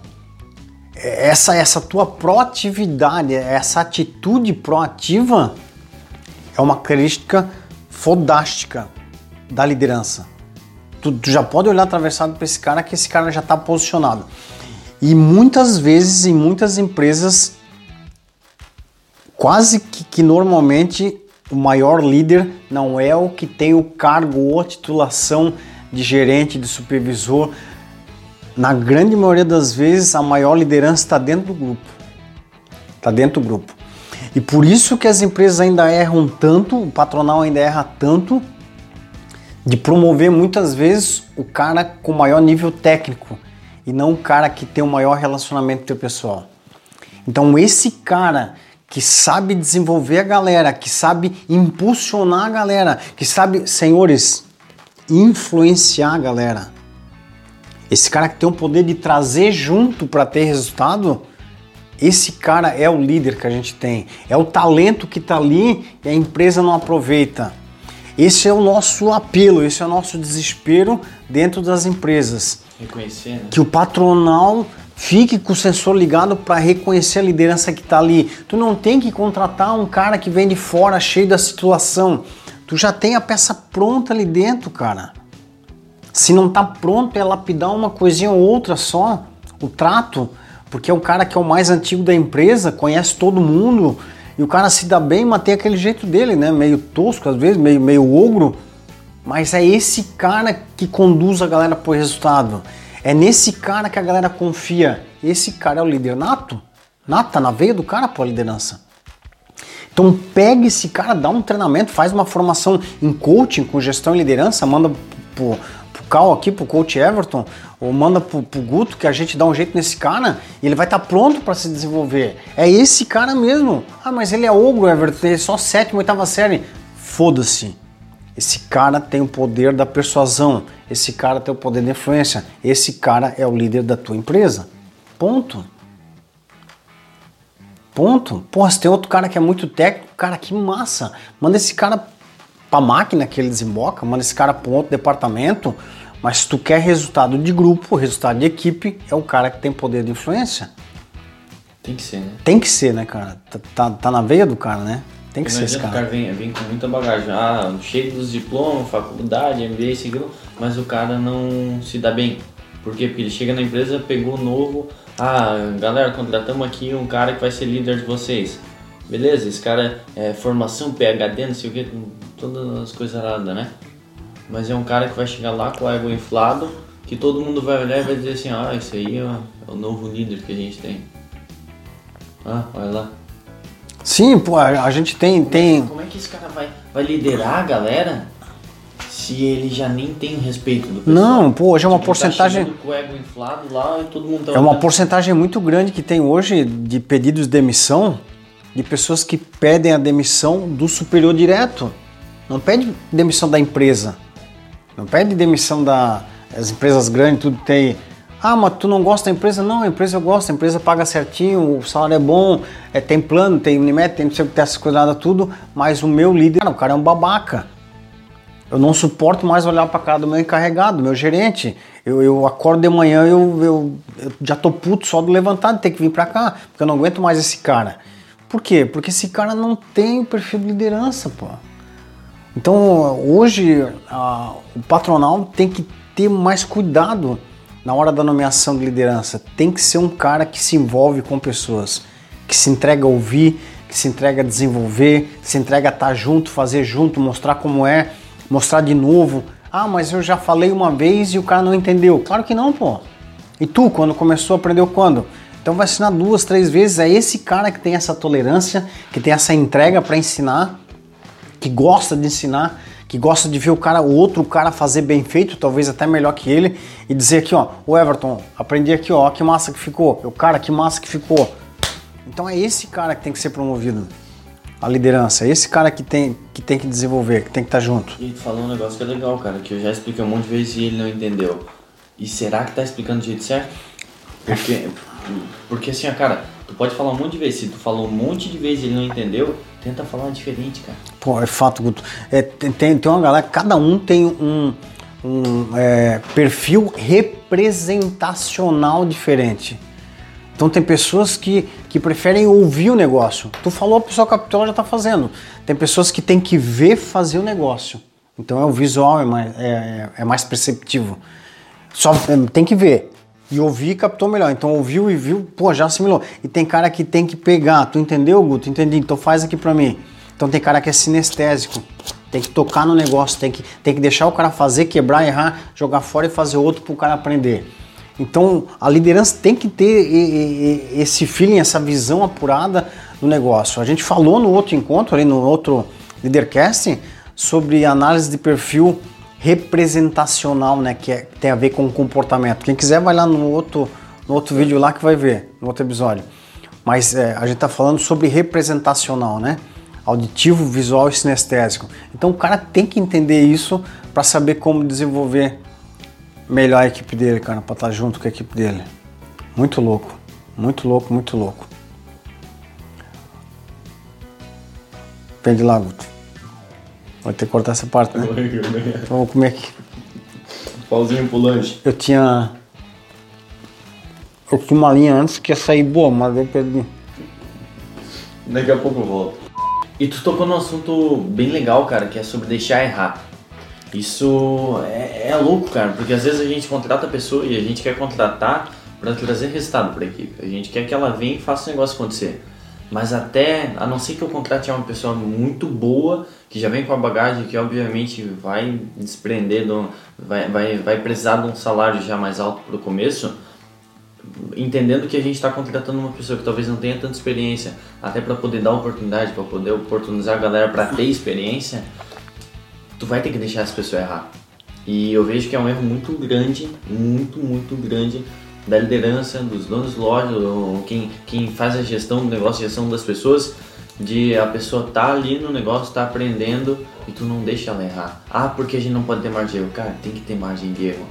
Speaker 2: Essa, essa tua proatividade, essa atitude proativa é uma característica fodástica da liderança. Tu, tu já pode olhar atravessado para esse cara que esse cara já está posicionado. E muitas vezes, em muitas empresas, quase que, que normalmente o maior líder não é o que tem o cargo ou titulação de gerente, de supervisor. Na grande maioria das vezes, a maior liderança está dentro do grupo. Está dentro do grupo. E por isso que as empresas ainda erram tanto, o patronal ainda erra tanto, de promover muitas vezes o cara com maior nível técnico e não o cara que tem o maior relacionamento interpessoal. Então, esse cara que sabe desenvolver a galera, que sabe impulsionar a galera, que sabe, senhores, influenciar a galera. Esse cara que tem o poder de trazer junto para ter resultado, esse cara é o líder que a gente tem. É o talento que está ali e a empresa não aproveita. Esse é o nosso apelo, esse é o nosso desespero dentro das empresas.
Speaker 1: Reconhecer, né?
Speaker 2: Que o patronal Fique com o sensor ligado para reconhecer a liderança que está ali. Tu não tem que contratar um cara que vem de fora cheio da situação. Tu já tem a peça pronta ali dentro, cara. Se não está pronto, é lapidar uma coisinha ou outra só. O trato, porque é o cara que é o mais antigo da empresa, conhece todo mundo e o cara se dá bem, mas tem aquele jeito dele, né? Meio tosco às vezes, meio, meio ogro. Mas é esse cara que conduz a galera pro resultado. É nesse cara que a galera confia. Esse cara é o líder nato. Tá na veia do cara, pô, a liderança. Então pega esse cara, dá um treinamento, faz uma formação em coaching com gestão e liderança, manda pro Cal aqui, pro coach Everton, ou manda pro, pro Guto, que a gente dá um jeito nesse cara e ele vai estar tá pronto para se desenvolver. É esse cara mesmo. Ah, mas ele é ogro, Everton, ele é só sétima, oitava série. Foda-se. Esse cara tem o poder da persuasão, esse cara tem o poder da influência, esse cara é o líder da tua empresa. Ponto. Ponto. Porra, se tem outro cara que é muito técnico, cara, que massa. Manda esse cara pra máquina que ele desemboca, manda esse cara para outro departamento. Mas se tu quer resultado de grupo, resultado de equipe, é o cara que tem poder de influência.
Speaker 1: Tem que ser, né?
Speaker 2: Tem que ser, né, cara? Tá, tá, tá na veia do cara, né? Tem que ser esse cara.
Speaker 1: o cara vem, vem com muita bagagem, ah, cheio dos diplomas, faculdade, MBA, aquilo, mas o cara não se dá bem. Por quê? Porque ele chega na empresa, pegou novo, ah, galera, contratamos aqui um cara que vai ser líder de vocês. Beleza, esse cara é formação, PHD, não sei o que, todas as coisas erradas, né? Mas é um cara que vai chegar lá com o ego inflado, que todo mundo vai olhar e vai dizer assim, ah, esse aí é o novo líder que a gente tem. Ah, olha lá.
Speaker 2: Sim, pô, a gente tem. tem...
Speaker 1: Como é que esse cara vai, vai liderar a galera se ele já nem tem respeito do pessoal?
Speaker 2: Não, pô, hoje é uma tipo, porcentagem.
Speaker 1: Tá com o ego inflado lá e todo mundo tá
Speaker 2: É uma porcentagem muito grande que tem hoje de pedidos de demissão de pessoas que pedem a demissão do superior direto. Não pede demissão da empresa. Não pede demissão das da, empresas grandes, tudo tem ah, mas tu não gosta da empresa? Não, a empresa eu gosto, a empresa paga certinho, o salário é bom, é, tem plano, tem Unimed, tem, tem essas coisas tudo, mas o meu líder, cara, o cara é um babaca. Eu não suporto mais olhar para cara do meu encarregado, meu gerente. Eu, eu acordo de manhã, eu, eu, eu já tô puto só do levantar, de ter que vir para cá, porque eu não aguento mais esse cara. Por quê? Porque esse cara não tem perfil de liderança, pô. Então, hoje, a, o patronal tem que ter mais cuidado na hora da nomeação de liderança, tem que ser um cara que se envolve com pessoas, que se entrega a ouvir, que se entrega a desenvolver, se entrega a estar junto, fazer junto, mostrar como é, mostrar de novo. Ah, mas eu já falei uma vez e o cara não entendeu. Claro que não, pô. E tu, quando começou, aprendeu quando? Então vai ensinar duas, três vezes. É esse cara que tem essa tolerância, que tem essa entrega para ensinar, que gosta de ensinar, que gosta de ver o cara, o outro cara fazer bem feito, talvez até melhor que ele, e dizer aqui, ó, o Everton, aprendi aqui, ó, que massa que ficou, o cara, que massa que ficou. Então é esse cara que tem que ser promovido. A liderança, é esse cara que tem, que tem que desenvolver, que tem que estar tá junto.
Speaker 1: E tu falou um negócio que é legal, cara, que eu já expliquei um monte de vezes e ele não entendeu. E será que tá explicando do jeito certo? Porque, porque assim, ó, cara, Tu pode falar um monte de vezes. Se tu falou um monte de vezes e ele não entendeu, tenta falar diferente, cara.
Speaker 2: Pô, é fato, Guto. É, tem, tem uma galera, cada um tem um, um é, perfil representacional diferente. Então tem pessoas que, que preferem ouvir o negócio. Tu falou, a pessoa captou, já está fazendo. Tem pessoas que tem que ver fazer o negócio. Então é o visual é mais, é, é mais perceptivo. Só é, tem que ver. E ouvir captou melhor. Então ouviu e viu, pô, já assimilou. E tem cara que tem que pegar. Tu entendeu, Guto? Entendi. Então faz aqui pra mim. Então tem cara que é sinestésico. Tem que tocar no negócio, tem que, tem que deixar o cara fazer, quebrar, errar, jogar fora e fazer outro pro cara aprender. Então a liderança tem que ter esse feeling, essa visão apurada do negócio. A gente falou no outro encontro, ali no outro Leadercast, sobre análise de perfil representacional, né, que é, tem a ver com o comportamento. Quem quiser vai lá no outro, no outro vídeo lá que vai ver, no outro episódio. Mas é, a gente está falando sobre representacional, né? Auditivo, visual e sinestésico. Então o cara tem que entender isso para saber como desenvolver melhor a equipe dele, cara, para estar tá junto com a equipe dele. Muito louco, muito louco, muito louco. Vem de lá, Guto. Vai ter que cortar essa parte, né? Vamos comer aqui.
Speaker 1: Pauzinho pro lanche.
Speaker 2: Eu tinha. Eu tinha uma linha antes que ia sair boa, mas eu perdi.
Speaker 1: Daqui a pouco eu volto. E tu tocou num assunto bem legal, cara, que é sobre deixar errar. Isso é, é louco, cara, porque às vezes a gente contrata a pessoa e a gente quer contratar para trazer resultado para a equipe. A gente quer que ela venha e faça o negócio acontecer. Mas até, a não ser que eu contrate uma pessoa muito boa, que já vem com a bagagem, que obviamente vai desprender, do, vai, vai, vai precisar de um salário já mais alto para o começo, entendendo que a gente está contratando uma pessoa que talvez não tenha tanta experiência, até para poder dar oportunidade, para poder oportunizar a galera para ter experiência, tu vai ter que deixar as pessoas errar. E eu vejo que é um erro muito grande, muito, muito grande da liderança, dos donos de loja, ou quem, quem faz a gestão do negócio, a gestão das pessoas, de a pessoa tá ali no negócio, tá aprendendo e tu não deixa ela errar. Ah, porque a gente não pode ter margem de erro. Cara, tem que ter margem de erro.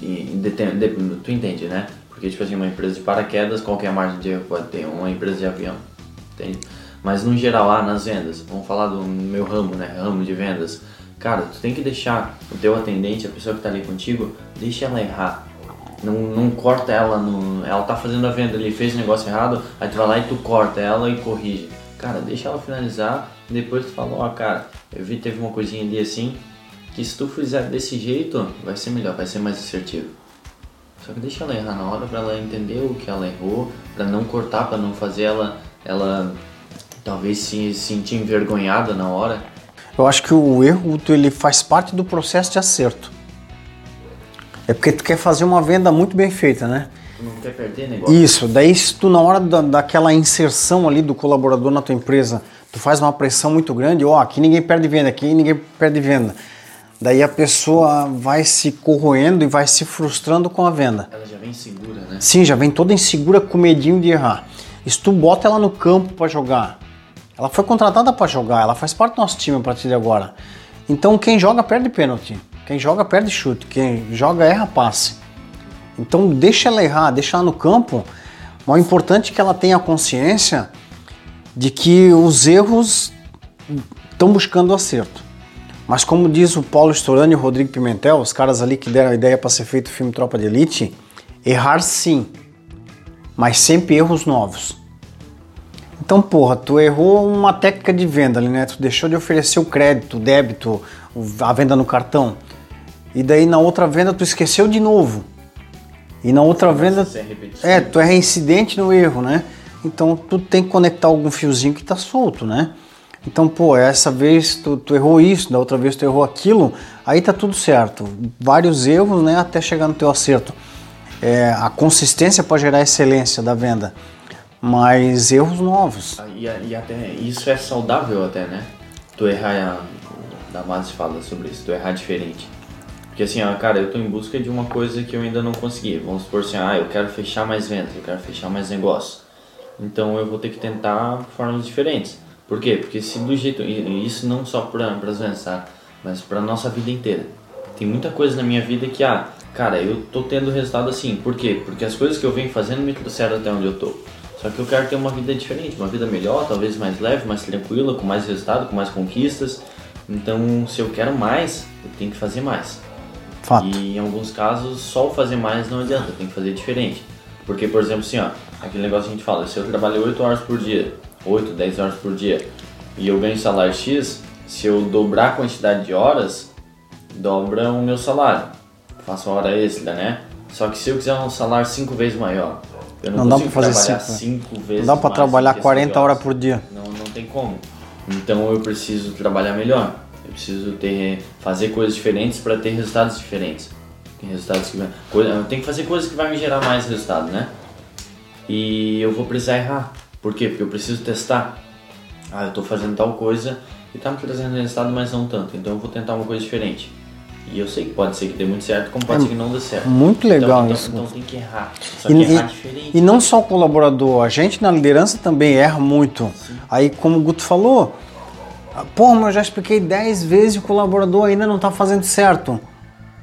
Speaker 1: E, de, de, tu entende, né? Porque, tipo assim, uma empresa de paraquedas, qual que é margem de erro pode ter? Uma empresa de avião, entende? Mas no geral, lá nas vendas, vamos falar do meu ramo, né? Ramo de vendas. Cara, tu tem que deixar o teu atendente, a pessoa que tá ali contigo, deixa ela errar não, não corta ela no. Ela tá fazendo a venda ali, fez o negócio errado, aí tu vai lá e tu corta ela e corrige. Cara, deixa ela finalizar, depois tu fala, ó, oh, cara, eu vi teve uma coisinha ali assim, que se tu fizer desse jeito, vai ser melhor, vai ser mais assertivo. Só que deixa ela errar na hora para ela entender o que ela errou, para não cortar, para não fazer ela, ela talvez se sentir envergonhada na hora.
Speaker 2: Eu acho que o erro ele faz parte do processo de acerto. É porque tu quer fazer uma venda muito bem feita, né?
Speaker 1: Tu não quer perder negócio.
Speaker 2: Isso, daí se tu na hora da, daquela inserção ali do colaborador na tua empresa, tu faz uma pressão muito grande, ó, aqui ninguém perde venda, aqui ninguém perde venda. Daí a pessoa vai se corroendo e vai se frustrando com a venda.
Speaker 1: Ela já vem insegura, né?
Speaker 2: Sim, já vem toda insegura com medinho de errar. E se tu bota ela no campo para jogar, ela foi contratada para jogar, ela faz parte do nosso time a partir de agora. Então quem joga perde pênalti. Quem joga perde chute, quem joga erra passe. Então deixa ela errar, deixa ela no campo, mas o importante é que ela tenha consciência de que os erros estão buscando acerto. Mas como diz o Paulo Storani e o Rodrigo Pimentel, os caras ali que deram a ideia para ser feito o filme Tropa de Elite, errar sim, mas sempre erros novos. Então, porra, tu errou uma técnica de venda ali, né? Tu deixou de oferecer o crédito, o débito, a venda no cartão e daí na outra venda tu esqueceu de novo. E na outra venda. É, tu é reincidente no erro, né? Então tu tem que conectar algum fiozinho que tá solto, né? Então, pô, essa vez tu, tu, errou isso, da outra vez tu errou aquilo, aí tá tudo certo. Vários erros, né, até chegar no teu acerto. É, a consistência pode gerar excelência da venda, mas erros novos.
Speaker 1: Ah, e, e até isso é saudável até, né? Tu errar, a Damares fala sobre isso, tu errar diferente. Porque assim, ó, cara, eu tô em busca de uma coisa que eu ainda não consegui. Vamos supor assim, ah, eu quero fechar mais vendas, eu quero fechar mais negócio. Então eu vou ter que tentar formas diferentes. Por quê? Porque se do jeito. Isso não só para as vendas, tá? Mas para nossa vida inteira. Tem muita coisa na minha vida que, ah, cara, eu tô tendo resultado assim. Por quê? Porque as coisas que eu venho fazendo me trouxeram até onde eu tô. Só que eu quero ter uma vida diferente, uma vida melhor, talvez mais leve, mais tranquila, com mais resultado, com mais conquistas. Então, se eu quero mais, eu tenho que fazer mais.
Speaker 2: Fato.
Speaker 1: E em alguns casos, só o fazer mais não adianta, tem que fazer diferente. Porque, por exemplo, assim, ó, aquele negócio que a gente fala, se eu trabalho 8 horas por dia, 8, 10 horas por dia, e eu ganho salário X, se eu dobrar a quantidade de horas, dobra o meu salário. Faço uma hora extra, né? Só que se eu quiser um salário 5 vezes maior, eu não,
Speaker 2: Não dá pra fazer
Speaker 1: trabalhar
Speaker 2: cinco,
Speaker 1: 5 vezes
Speaker 2: Não dá pra
Speaker 1: mais
Speaker 2: trabalhar
Speaker 1: em questão de
Speaker 2: 40 horas por dia.
Speaker 1: Não, não tem como. Então eu preciso trabalhar melhor. Eu preciso ter fazer coisas diferentes para ter resultados diferentes. Tem resultados que coisa, eu tenho que fazer coisas que vai me gerar mais resultado, né? E eu vou precisar errar. Por quê? Porque eu preciso testar. Ah, eu tô fazendo tal coisa e tá me trazendo resultado, mas não tanto. Então eu vou tentar uma coisa diferente. E eu sei que pode ser que dê muito certo, como pode ser que não dê certo.
Speaker 2: É Muito legal
Speaker 1: então,
Speaker 2: isso.
Speaker 1: Então, então tem que errar. Só
Speaker 2: E,
Speaker 1: que
Speaker 2: e-
Speaker 1: errar diferente.
Speaker 2: e não só o colaborador, a gente na liderança também erra muito. Aí, como o Guto falou, pô, mas eu já expliquei 10 vezes e o colaborador ainda não está fazendo certo.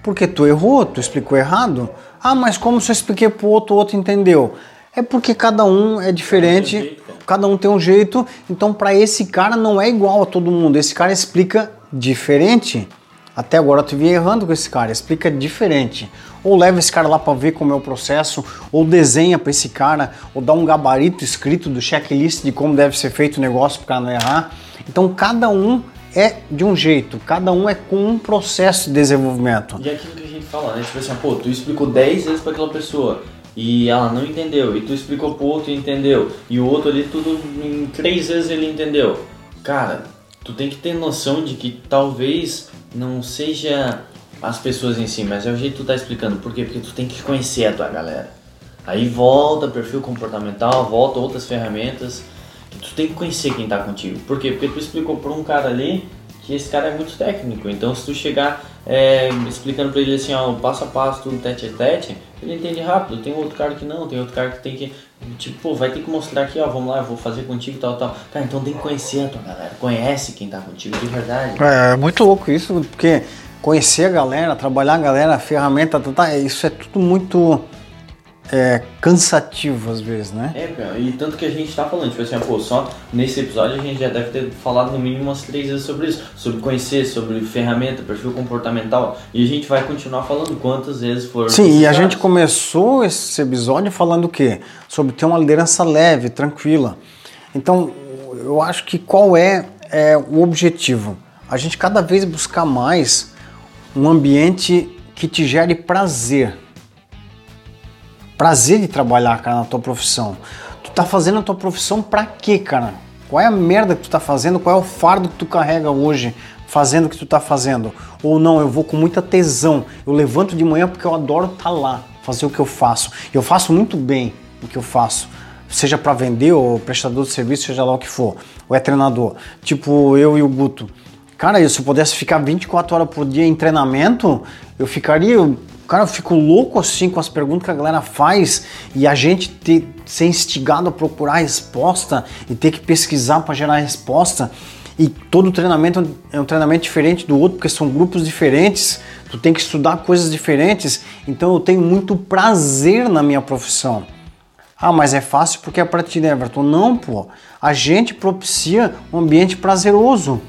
Speaker 2: Porque tu errou, tu explicou errado. Ah, mas como se eu expliquei pro outro, o outro entendeu? É porque cada um é diferente,
Speaker 1: cara.
Speaker 2: cada um tem um jeito. Então, para esse cara não é igual a todo mundo. Esse cara explica diferente. Até agora tu vinha errando com esse cara, explica diferente. Ou leva esse cara lá para ver como é o processo, ou desenha para esse cara, ou dá um gabarito escrito do checklist de como deve ser feito o negócio para não errar. Então cada um é de um jeito, cada um é com um processo de desenvolvimento.
Speaker 1: E é aquilo que a gente fala, né? Tipo assim, pô, tu explicou 10 vezes pra aquela pessoa e ela não entendeu, e tu explicou pro outro e entendeu, e o outro ali tudo em três vezes ele entendeu. Cara, tu tem que ter noção de que talvez não seja as pessoas em si, mas é o jeito que tu tá explicando. Por quê? Porque tu tem que conhecer a tua galera. Aí volta perfil comportamental, volta outras ferramentas. que Tu tem que conhecer quem tá contigo. Por quê? Porque tu explicou pra um cara ali que esse cara é muito técnico. Então se tu chegar é, explicando pra ele assim, ó, passo a passo, tudo tete a tete, ele entende rápido. Tem outro cara que não, tem outro cara que tem que. Tipo, pô, vai ter que mostrar aqui, ó, vamos lá, eu vou fazer contigo tal, tal. Cara, então tem que conhecer a tua galera. Conhece quem tá contigo de verdade.
Speaker 2: É muito louco isso, porque conhecer a galera, trabalhar a galera, a ferramenta, tá, tá, isso é tudo muito é, cansativo às vezes, né?
Speaker 1: É, e tanto que a gente tá falando, tipo assim, pô, só nesse episódio a gente já deve ter falado no mínimo umas três vezes sobre isso, sobre conhecer, sobre ferramenta, perfil comportamental, e a gente vai continuar falando quantas vezes for.
Speaker 2: Sim, e a gente começou esse episódio falando o quê? Sobre ter uma liderança leve, tranquila. Então, eu acho que qual é, é o objetivo? A gente cada vez buscar mais um ambiente que te gere prazer. Prazer de trabalhar, cara, na tua profissão. Tu tá fazendo a tua profissão pra quê, cara? Qual é a merda que tu tá fazendo? Qual é o fardo que tu carrega hoje fazendo o que tu tá fazendo? Ou não, eu vou com muita tesão. Eu levanto de manhã porque eu adoro estar lá, fazer o que eu faço. Eu faço muito bem o que eu faço. Seja para vender ou prestador de serviço, seja lá o que for. Ou é treinador. Tipo eu e o Guto. Cara, se eu pudesse ficar 24 horas por dia em treinamento, eu ficaria. Cara, eu fico louco assim com as perguntas que a galera faz e a gente ter, ser instigado a procurar a resposta e ter que pesquisar para gerar a resposta. E todo treinamento é um treinamento diferente do outro, porque são grupos diferentes, tu tem que estudar coisas diferentes. Então eu tenho muito prazer na minha profissão. Ah, mas é fácil porque é pra ti, né, Everton? Não, pô. A gente propicia um ambiente prazeroso.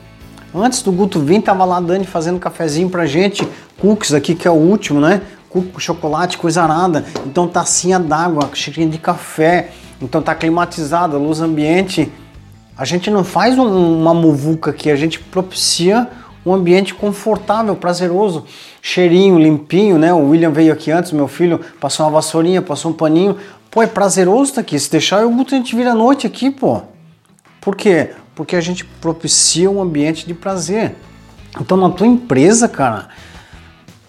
Speaker 2: Antes do Guto vir, tava lá Dani fazendo cafezinho pra gente, cookies aqui, que é o último, né? Cookie chocolate, coisa arada. Então tacinha d'água, xícara de café. Então tá climatizado, luz ambiente. A gente não faz um- uma muvuca aqui, a gente propicia um ambiente confortável, prazeroso, cheirinho, limpinho, né? O William veio aqui antes, meu filho, passou uma vassourinha, passou um paninho. Pô, é prazeroso tá aqui. Se deixar, eu Guto, a gente vira a noite aqui, pô. Por quê? Porque a gente propicia um ambiente de prazer. Então, na tua empresa, cara,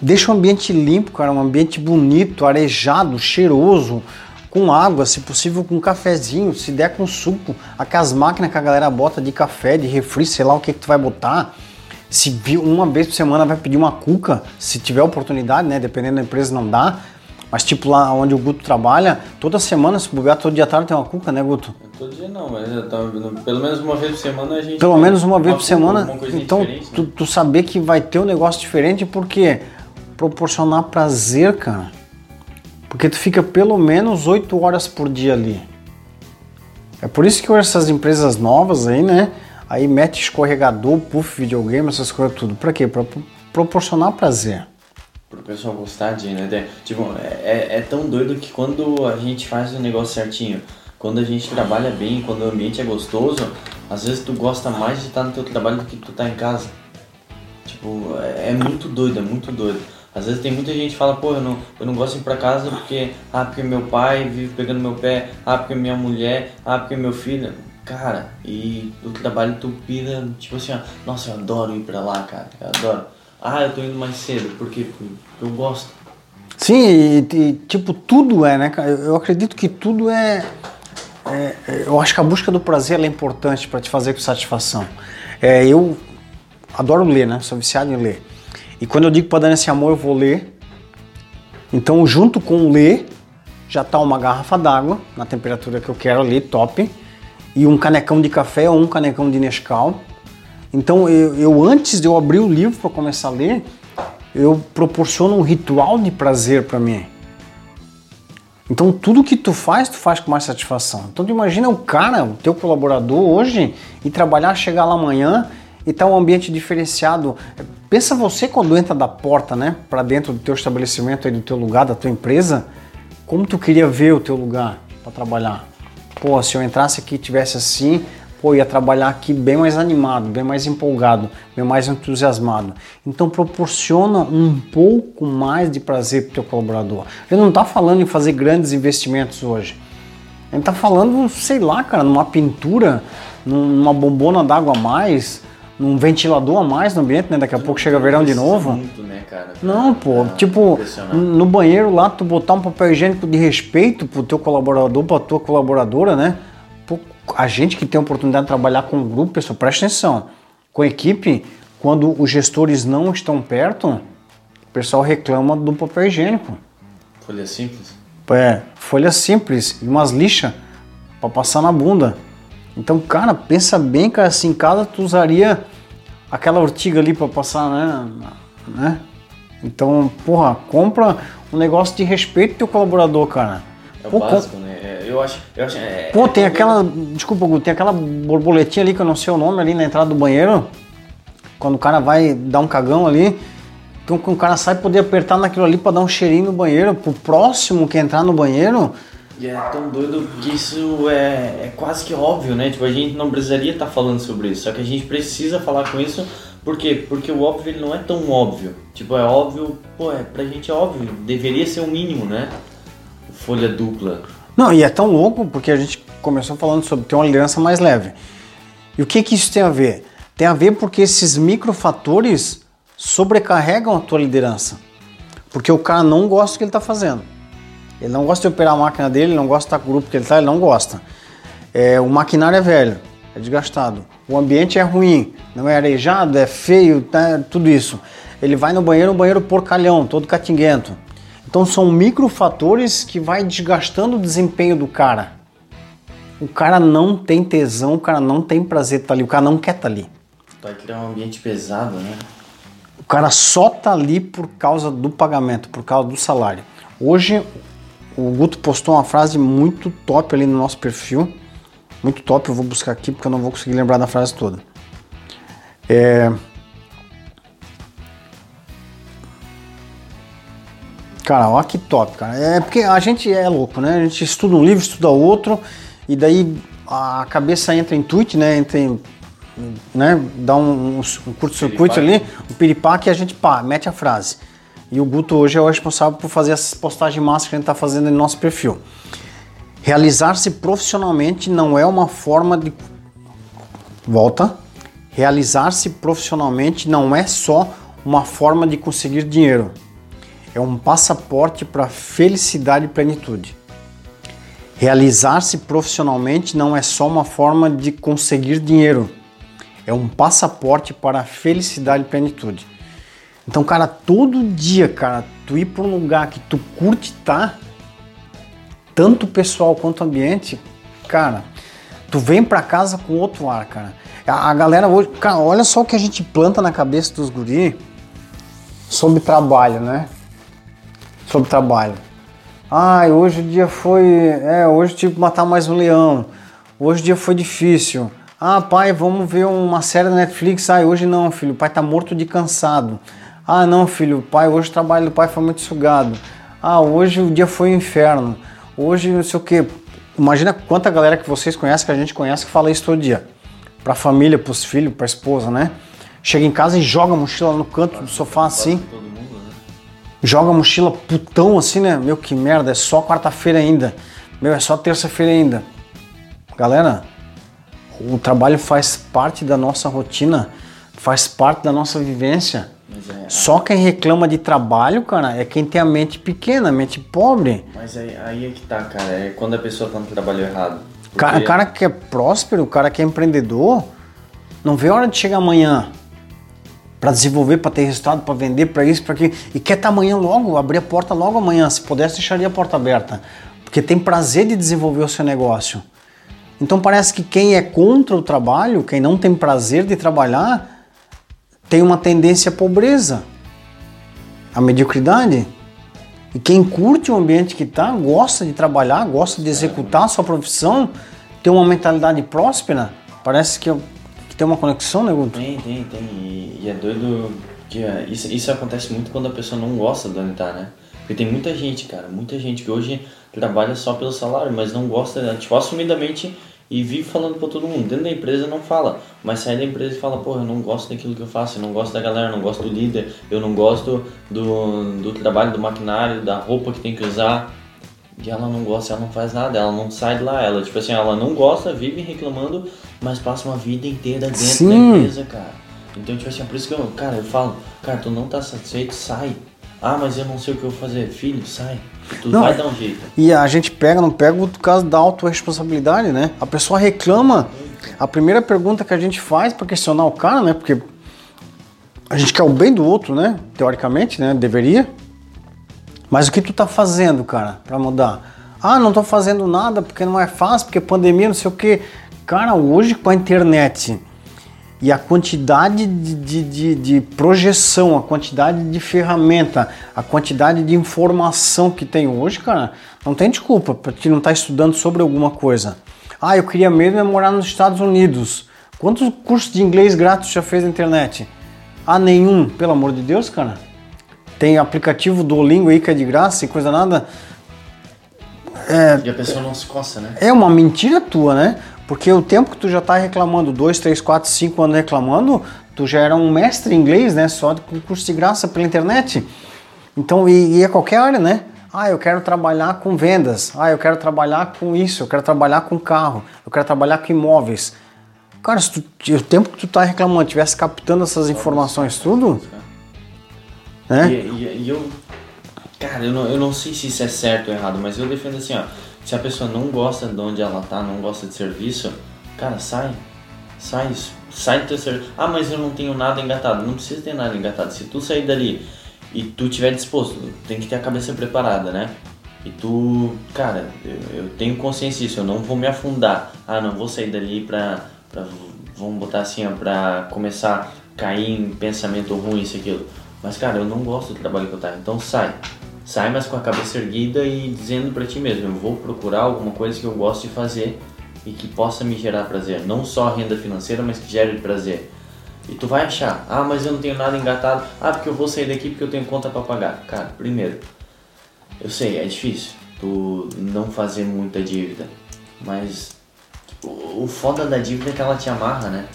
Speaker 2: deixa o ambiente limpo, cara, um ambiente bonito, arejado, cheiroso, com água, se possível com cafezinho, se der com suco, aquelas máquinas que a galera bota de café, de refri, sei lá o que que tu vai botar. Se uma vez por semana vai pedir uma cuca, se tiver oportunidade, né? Dependendo da empresa não dá. Mas tipo lá onde o Guto trabalha, toda semana, se bobear todo dia à tarde tem uma cuca, né, Guto?
Speaker 1: Todo dia não, mas pelo menos uma vez por semana a gente.
Speaker 2: Pelo menos uma vez por semana. Então,
Speaker 1: né?
Speaker 2: tu, tu saber que vai ter um negócio diferente, porque proporcionar prazer, cara. Porque tu fica pelo menos 8 horas por dia ali. É por isso que essas empresas novas aí, né? Aí mete escorregador, puff, videogame, essas coisas tudo. Pra quê? Pra proporcionar prazer.
Speaker 1: Pro pessoal gostar de, né? Tipo, é, é tão doido que quando a gente faz o negócio certinho, quando a gente trabalha bem, quando o ambiente é gostoso, às vezes tu gosta mais de estar no teu trabalho do que tu tá em casa. Tipo, é, é muito doido, é muito doido. Às vezes tem muita gente que fala, pô, eu não, eu não gosto de ir pra casa porque, ah, porque meu pai vive pegando meu pé, ah, porque minha mulher, ah, porque meu filho. Cara, e o trabalho tu pira, tipo assim, ó, nossa, eu adoro ir pra lá, cara, eu adoro. Ah, eu tô indo mais cedo, por quê? Porque eu gosto.
Speaker 2: Sim, e, e tipo, tudo é, né, cara? Eu acredito que tudo é, é, Eu acho que a busca do prazer é importante para te fazer com satisfação. É, eu adoro ler, né? Sou viciado em ler. E quando eu digo para dar esse amor, eu vou ler. Então, junto com ler, já tá uma garrafa d'água na temperatura que eu quero ali, top, e um canecão de café ou um canecão de Nescau. Então, eu, eu antes de eu abrir o livro para começar a ler, eu proporciono um ritual de prazer para mim. Então, tudo que tu faz, tu faz com mais satisfação. Então, tu imagina o cara, o teu colaborador hoje, e trabalhar, chegar lá amanhã e tá um ambiente diferenciado. Pensa você quando entra da porta, né, para dentro do teu estabelecimento, aí, do teu lugar, da tua empresa, como tu queria ver o teu lugar para trabalhar? Pô, se eu entrasse aqui e tivesse assim, pô, ia trabalhar aqui bem mais animado, bem mais empolgado, bem mais entusiasmado. Então proporciona um pouco mais de prazer para o teu colaborador. Ele não está falando em fazer grandes investimentos hoje. Ele está falando, sei lá, cara, numa pintura, numa bombona d'água a mais, num ventilador a mais no ambiente, né? Daqui a pouco chega verão de novo.
Speaker 1: Muito, né, cara?
Speaker 2: Não, pô, tipo, no banheiro lá, tu botar um papel higiênico de respeito pro teu colaborador, pra tua colaboradora, né? A gente que tem a oportunidade de trabalhar com um grupo, pessoal, presta atenção. Com a equipe, quando os gestores não estão perto, o pessoal reclama do papel higiênico.
Speaker 1: Folha simples?
Speaker 2: É, folha simples e umas lixas para passar na bunda. Então, cara, pensa bem, cara, assim, em casa tu usaria aquela ortiga ali para passar, né? né? Então, porra, compra um negócio de respeito do teu colaborador, cara.
Speaker 1: É o Pô, básico, né? É, eu acho. Eu acho é,
Speaker 2: Pô, é tem aquela. Desculpa, Gu, tem aquela borboletinha ali que eu não sei o nome ali na entrada do banheiro. Quando o cara vai dar um cagão ali. Então, quando o cara sai, poder apertar naquilo ali para dar um cheirinho no banheiro, pro próximo que entrar no banheiro.
Speaker 1: E é tão doido que isso é, é quase que óbvio, né? Tipo, a gente não precisaria estar tá falando sobre isso, só que a gente precisa falar com isso, por quê? Porque o óbvio ele não é tão óbvio. Tipo, é óbvio, pô, é, pra gente é óbvio, deveria ser o mínimo, né? Folha dupla.
Speaker 2: Não, e é tão louco porque a gente começou falando sobre ter uma liderança mais leve. E o que que isso tem a ver? Tem a ver porque esses microfatores sobrecarregam a tua liderança. Porque o cara não gosta do que ele está fazendo. Ele não gosta de operar a máquina dele, ele não gosta de estar com o grupo que ele está, ele não gosta. É, o maquinário é velho, é desgastado. O ambiente é ruim, não é arejado, é feio, tá, tudo isso. Ele vai no banheiro, um banheiro porcalhão, todo catinguento. Então são microfatores que vai desgastando o desempenho do cara. O cara não tem tesão, o cara não tem prazer de estar ali, o cara não quer estar ali.
Speaker 1: Vai criar um ambiente pesado, né?
Speaker 2: O cara só tá ali por causa do pagamento, por causa do salário. Hoje o Guto postou uma frase muito top ali no nosso perfil. Muito top, eu vou buscar aqui porque eu não vou conseguir lembrar da frase toda. É... Cara, olha que top, cara. É porque a gente é louco, né? A gente estuda um livro, estuda outro, e daí a cabeça entra em tweet, né? Entra em, né? Dá um, um curto-circuito ali, um piripaque e a gente pá, mete a frase. E o Guto hoje é o responsável por fazer essas postagens massas que a gente está fazendo no nosso perfil. Realizar-se profissionalmente não é uma forma de. Volta. Realizar-se profissionalmente não é só uma forma de conseguir dinheiro. É um passaporte para felicidade e plenitude. Realizar-se profissionalmente não é só uma forma de conseguir dinheiro. É um passaporte para felicidade e plenitude. Então, cara, todo dia, cara, tu ir para um lugar que tu curte tá, tanto pessoal quanto ambiente, cara, tu vem para casa com outro ar, cara. A, a, galera hoje, cara, olha só o que a gente planta na cabeça dos guri sobre trabalho, né? Sobre trabalho. Ai, hoje o dia foi, é, hoje tive que matar mais um leão. hoje o dia foi difícil. Ah, pai, vamos ver uma série da Netflix. Ah, hoje não, filho, o pai tá morto de cansado. Ah, não, filho, pai, hoje o trabalho do pai foi muito sugado. Ah, hoje o dia foi um inferno. Hoje não sei o que. Imagina quanta galera que vocês conhecem, que a gente conhece, que fala isso todo dia. Pra família, pros filhos, pra esposa, né? Chega em casa e joga a mochila no canto do sofá assim. Joga a mochila putão assim, né? Meu, que merda, é só quarta-feira ainda. Meu, é só terça-feira ainda. Galera, o trabalho faz parte da nossa rotina, faz parte da nossa vivência.
Speaker 1: É,
Speaker 2: Só quem reclama de trabalho, cara, é quem tem a mente pequena, a mente pobre.
Speaker 1: mas aí, aí é que tá, cara. É quando a pessoa tá no trabalho errado.
Speaker 2: O cara,
Speaker 1: Porque-
Speaker 2: cara que é próspero, o cara que é empreendedor, não vê a hora de chegar amanhã para desenvolver, para ter resultado, para vender, para isso, para aquilo. E quer estar amanhã logo, abrir a porta logo amanhã. Se pudesse, deixaria a porta aberta. Porque tem prazer de desenvolver o seu negócio. Então parece que quem é contra o trabalho, quem não tem prazer de trabalhar, tem uma tendência à pobreza, à mediocridade. E quem curte o ambiente que está, gosta de trabalhar, gosta de executar a sua profissão, tem uma mentalidade próspera, parece que, que tem uma conexão, né, Guto?
Speaker 1: Tem, tem, tem. E, e é doido que é, isso, isso acontece muito quando a pessoa não gosta de onde tá, né? Porque tem muita gente, cara, muita gente que hoje trabalha só pelo salário, mas não gosta, né? tipo, assumidamente e vive falando pra todo mundo. Dentro da empresa não fala, mas sai da empresa e fala, porra, eu não gosto daquilo que eu faço, eu não gosto da galera, eu não gosto do líder, eu não gosto do, do trabalho, do maquinário, da roupa que tem que usar. E ela não gosta, ela não faz nada, ela não sai de lá, ela, tipo assim, ela não gosta, vive reclamando, mas passa uma vida inteira dentro da
Speaker 2: Sim.
Speaker 1: empresa, cara. Então, tipo assim, é por isso que eu, cara, eu falo, cara, tu não tá satisfeito, sai. Ah, mas eu não sei o que eu vou fazer. Filho, sai. Tu
Speaker 2: Não,
Speaker 1: vai
Speaker 2: é-
Speaker 1: dar um jeito.
Speaker 2: E a gente pega, não pega o caso da autorresponsabilidade, né? A pessoa reclama. A primeira pergunta que a gente faz para questionar o cara, né? Porque a gente quer o bem do outro, né? Teoricamente, né? Deveria. Mas o que tu tá fazendo, cara, para mudar? Ah, não tô fazendo nada porque não é fácil, porque pandemia, não sei o quê. Cara, hoje com a internet e a quantidade de, de, de, de projeção, a quantidade de ferramenta, a quantidade de informação que tem hoje, cara, não tem desculpa para te não estar estudando sobre alguma coisa. Ah, eu queria mesmo é morar nos Estados Unidos. Quantos cursos de inglês grátis já fez na internet? Ah, nenhum, pelo amor de Deus, cara. Tem aplicativo Duolingo aí que é de graça e coisa nada.
Speaker 1: E a pessoa não se coça, né?
Speaker 2: É uma mentira tua, né? Porque o tempo que tu já tá reclamando, 2, 3, 4, 5 anos reclamando, tu já era um mestre em inglês, né? Só com curso de graça pela internet. Então, e, e é qualquer área, né? Ah, eu quero trabalhar com vendas. Ah, eu quero trabalhar com isso. Eu quero trabalhar com carro. Eu quero trabalhar com imóveis. Cara, se tu, o tempo que tu tá reclamando, tivesse captando essas informações tudo, né?
Speaker 1: E, e- e eu. Cara, eu não, eu não sei se isso é certo ou errado, mas eu defendo assim, ó. Se a pessoa não gosta de onde ela tá, não gosta de serviço, cara, sai. Sai, sai do teu serviço. Ah, mas eu não tenho nada engatado. Não precisa ter nada engatado. Se tu sair dali e tu tiver disposto, tem que ter a cabeça preparada, né? E tu, cara, eu, eu tenho consciência disso, eu não vou me afundar. Ah, não vou sair dali pra, pra vamos botar assim, ó, pra começar a cair em pensamento ruim, isso, aquilo. Mas, cara, eu não gosto do trabalho que eu tá, então sai. Sai, mas com a cabeça erguida e dizendo pra ti mesmo, eu vou procurar alguma coisa que eu gosto de fazer e que possa me gerar prazer. Não só renda financeira, mas que gere prazer. E tu vai achar, ah, mas eu não tenho nada engatado. Ah, porque eu vou sair daqui porque eu tenho conta pra pagar. Cara, primeiro, eu sei, é difícil tu não fazer muita dívida, mas o, o foda da dívida é que ela te amarra, né?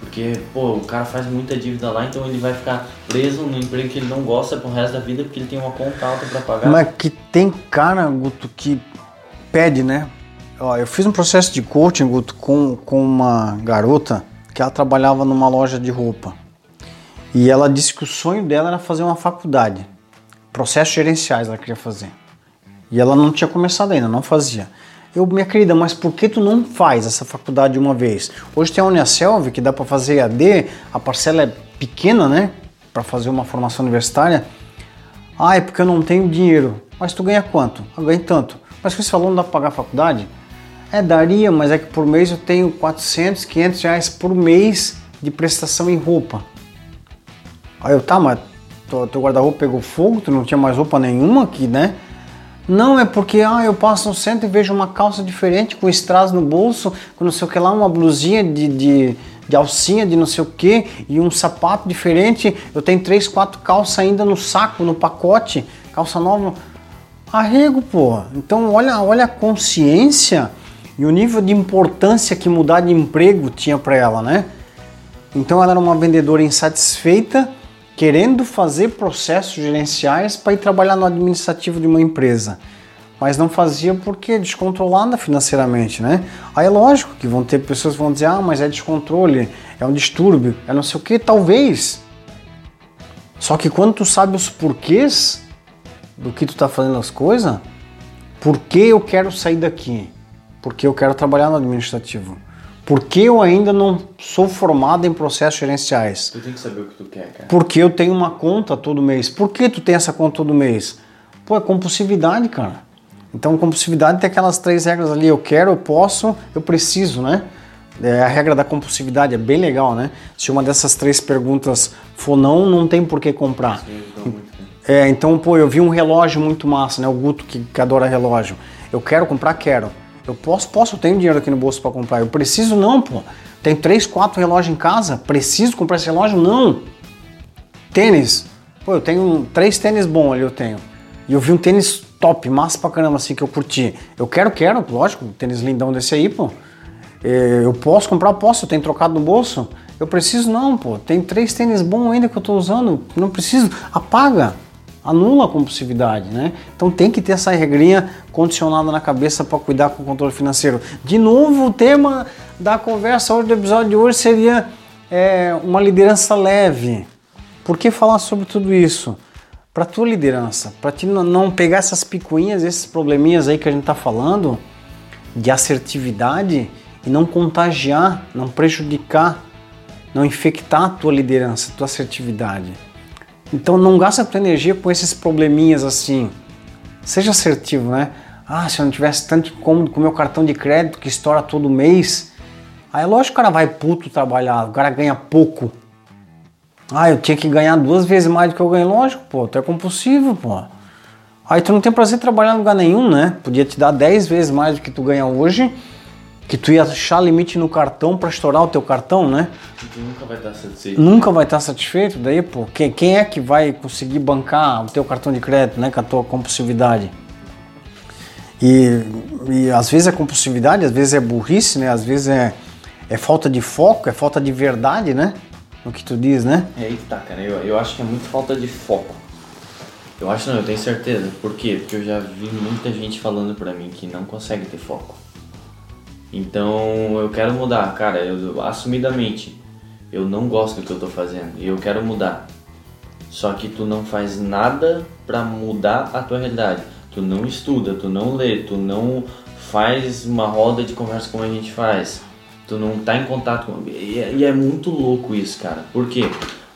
Speaker 1: Porque, pô, o cara faz muita dívida lá, então ele vai ficar preso no emprego que ele não gosta pro resto da vida porque ele tem uma conta alta pra pagar.
Speaker 2: Mas que tem cara, Guto, que pede, né? Ó, eu fiz um processo de coaching, Guto, com, com uma garota que ela trabalhava numa loja de roupa. E ela disse que o sonho dela era fazer uma faculdade. Processos gerenciais ela queria fazer. E ela não tinha começado ainda, não fazia. Eu, minha querida, mas por que tu não faz essa faculdade de uma vez? Hoje tem a Uniaselv que dá para fazer EAD, a parcela é pequena, né? Para fazer uma formação universitária. Ah, é porque eu não tenho dinheiro. Mas tu ganha quanto? Eu ganho tanto. Mas que você falou não dá para pagar a faculdade? É, daria, mas é que por mês eu tenho 400, 500 reais por mês de prestação em roupa. Aí eu, tá, mas teu, teu guarda-roupa pegou fogo, tu não tinha mais roupa nenhuma aqui, né? Não, é porque ah, eu passo no centro e vejo uma calça diferente, com strass no bolso, com não sei o que lá, uma blusinha de, de, de alcinha de não sei o que, e um sapato diferente. Eu tenho três, quatro calças ainda no saco, no pacote, calça nova. Arrego, pô. Então olha, olha a consciência e o nível de importância que mudar de emprego tinha para ela, né? Então ela era uma vendedora insatisfeita, querendo fazer processos gerenciais para ir trabalhar no administrativo de uma empresa. Mas não fazia porque é descontrolada financeiramente, né? Aí é lógico que vão ter pessoas que vão dizer, ah, mas é descontrole, é um distúrbio, é não sei o que, talvez. Só que quando tu sabe os porquês do que tu tá fazendo as coisas, por que eu quero sair daqui? Porque eu quero trabalhar no administrativo. Porque eu ainda não sou formado em processos gerenciais.
Speaker 1: Tu tem que saber o que tu quer, cara.
Speaker 2: Porque eu tenho uma conta todo mês. Por que tu tem essa conta todo mês? Pô, é compulsividade, cara. Então, compulsividade tem aquelas três regras ali: eu quero, eu posso, eu preciso, né? É, a regra da compulsividade é bem legal, né? Se uma dessas três perguntas for não, não tem por que comprar.
Speaker 1: Sim, então.
Speaker 2: É, então, pô, eu vi um relógio muito massa, né? O Guto que, que adora relógio. Eu quero comprar, quero. Eu posso, posso, eu tenho dinheiro aqui no bolso para comprar. Eu preciso não, pô. Tenho três, quatro relógios em casa. Preciso comprar esse relógio? Não. Tênis. Pô, eu tenho três tênis bons ali, eu tenho. E eu vi um tênis top, massa pra caramba, assim, que eu curti. Eu quero, quero, lógico, um tênis lindão desse aí, pô. É, Eu posso comprar, posso, eu tenho trocado no bolso. Eu preciso não, pô. Tem três tênis bons ainda que eu tô usando. Não preciso. Apaga. Anula a compulsividade, né? Então tem que ter essa regrinha condicionada na cabeça para cuidar com o controle financeiro. De novo, o tema da conversa hoje, do episódio de hoje seria é, uma liderança leve. Por que falar sobre tudo isso? Para tua liderança, para ti não- pegar essas picuinhas, esses probleminhas aí que a gente tá falando de assertividade e não contagiar, não prejudicar, não infectar a tua liderança, a tua assertividade. Então não gasta tua energia com esses probleminhas assim. Seja assertivo, né? Ah, se eu não tivesse tanto incômodo com meu cartão de crédito que estoura todo mês. Aí lógico que o cara vai puto trabalhar, o cara ganha pouco. Ah, eu tinha que ganhar duas vezes mais do que eu ganho, lógico, pô, tu é compulsivo, pô. Aí tu não tem prazer trabalhar em lugar nenhum, né? Podia te dar 10 vezes mais do que tu ganha hoje, que tu ia achar limite no cartão para estourar o teu cartão, né?
Speaker 1: Tu nunca vai estar satisfeito.
Speaker 2: Nunca vai estar satisfeito, daí, pô, quem, quem é que vai conseguir bancar o teu cartão de crédito, né, com a tua compulsividade? E, e às vezes é compulsividade, às vezes é burrice, né? Às vezes é, é falta de foco, é falta de verdade, né? No que tu diz, né?
Speaker 1: É aí que tá, cara. Eu, eu acho que é muito falta de foco. Eu acho não, eu tenho certeza. Por quê? Porque eu já vi muita gente falando pra mim que não consegue ter foco. Então eu quero mudar, cara. Eu, assumidamente, eu não gosto do que eu tô fazendo e eu quero mudar. Só que tu não faz nada pra mudar a tua realidade. Tu não estuda, tu não lê, tu não faz uma roda de conversa como a gente faz. Tu não tá em contato com. E é, e é muito louco isso, cara. Por quê?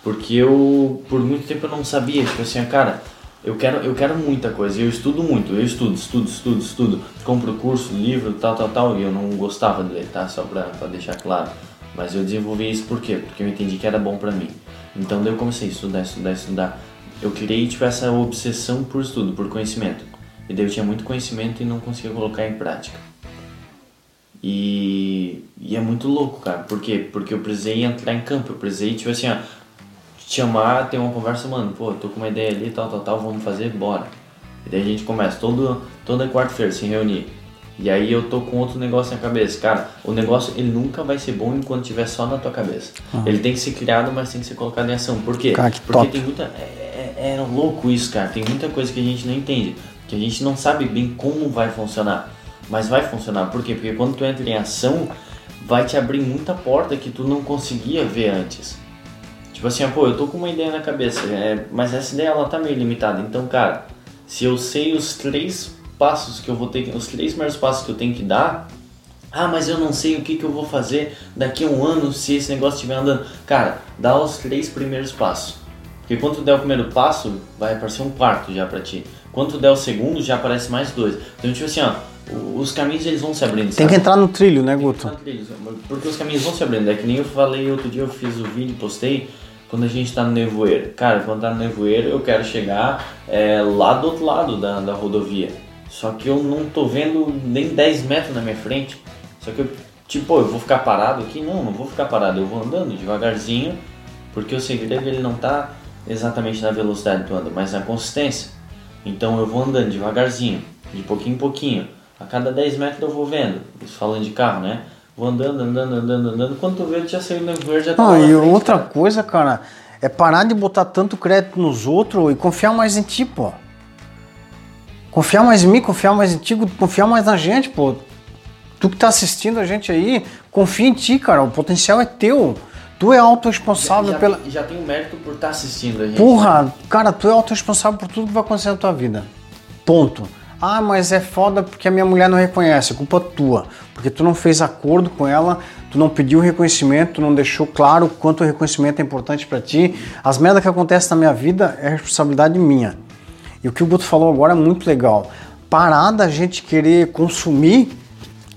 Speaker 1: Porque eu, por muito tempo, eu não sabia. Tipo assim, cara, eu quero, eu quero muita coisa. Eu estudo muito. Eu estudo, estudo, estudo, estudo. Compro curso, livro, tal, tal, tal. E eu não gostava de ler, tá? Só pra, pra deixar claro. Mas eu desenvolvi isso por quê? Porque eu entendi que era bom pra mim. Então daí eu comecei a estudar, estudar, estudar. Eu criei, tipo, essa obsessão por estudo, por conhecimento. E daí eu tinha muito conhecimento e não conseguia colocar em prática. E, e é muito louco, cara. Por quê? Porque eu precisei entrar em campo. Eu precisei, tipo assim, ó, te chamar, ter uma conversa, mano. Pô, tô com uma ideia ali, tal, tal, tal, vamos fazer, bora. E daí a gente começa todo, toda quarta-feira se reunir. E aí eu tô com outro negócio na cabeça. Cara, o negócio ele nunca vai ser bom enquanto estiver só na tua cabeça. Ele tem que ser criado, mas tem que ser colocado em ação. Por quê?
Speaker 2: Cara, que
Speaker 1: Porque
Speaker 2: top.
Speaker 1: tem muita. É, é, é louco isso, cara. Tem muita coisa que a gente não entende. Que a gente não sabe bem como vai funcionar. Mas vai funcionar. Por quê? Porque quando tu entra em ação, vai te abrir muita porta que tu não conseguia ver antes. Tipo assim, pô, eu tô com uma ideia na cabeça, é, mas essa ideia ela tá meio limitada. Então, cara, se eu sei os três passos que eu vou ter, que- os três primeiros passos que eu tenho que dar, ah, mas eu não sei o que, que eu vou fazer daqui a um ano se esse negócio estiver andando. Cara, dá os três primeiros passos. Porque quando tu der o primeiro passo, vai aparecer um quarto já pra ti. Quando tu der o segundo, já aparece mais dois. Então, tipo assim, ó, os caminhos eles vão se abrindo.
Speaker 2: Tem
Speaker 1: sabe?
Speaker 2: que entrar no trilho, né, Guto?
Speaker 1: Trilhos, Porque os caminhos vão se abrindo. É que nem eu falei outro dia, eu fiz o vídeo, postei, quando a gente tá no nevoeiro. Cara, quando tá no nevoeiro, eu quero chegar é, lá do outro lado da, da rodovia. Só que eu não tô vendo nem 10 metros na minha frente. Só que eu, tipo, eu vou ficar parado aqui? Não, não vou ficar parado. Eu vou andando devagarzinho, porque o segredo ele não tá exatamente na velocidade tu anda, mas na consistência. Então eu vou andando devagarzinho, de pouquinho em pouquinho. A cada 10 metros eu vou vendo, isso falando de carro, né? Vou andando, andando, andando, andando. Quando tu vê, tu já saiu no verde, já tá
Speaker 2: Não, e
Speaker 1: frente,
Speaker 2: outra
Speaker 1: cara.
Speaker 2: coisa, cara, é parar de botar tanto crédito nos outros e confiar mais em ti, pô. Confiar mais em mim, confiar mais em ti, confiar mais na gente, pô. Tu que tá assistindo a gente aí, confia em ti, cara. O potencial é teu. Tu é autorresponsável
Speaker 1: já,
Speaker 2: pela.
Speaker 1: já tem o mérito por estar assistindo a gente.
Speaker 2: Porra, cara, tu é autorresponsável por tudo que vai acontecer na tua vida. Ponto. Ah, mas é foda porque a minha mulher não reconhece, é culpa tua. Porque tu não fez acordo com ela, tu não pediu reconhecimento, tu não deixou claro quanto o reconhecimento é importante pra ti. As merdas que acontecem na minha vida é responsabilidade minha. E o que o Guto falou agora é muito legal. Parar da gente querer consumir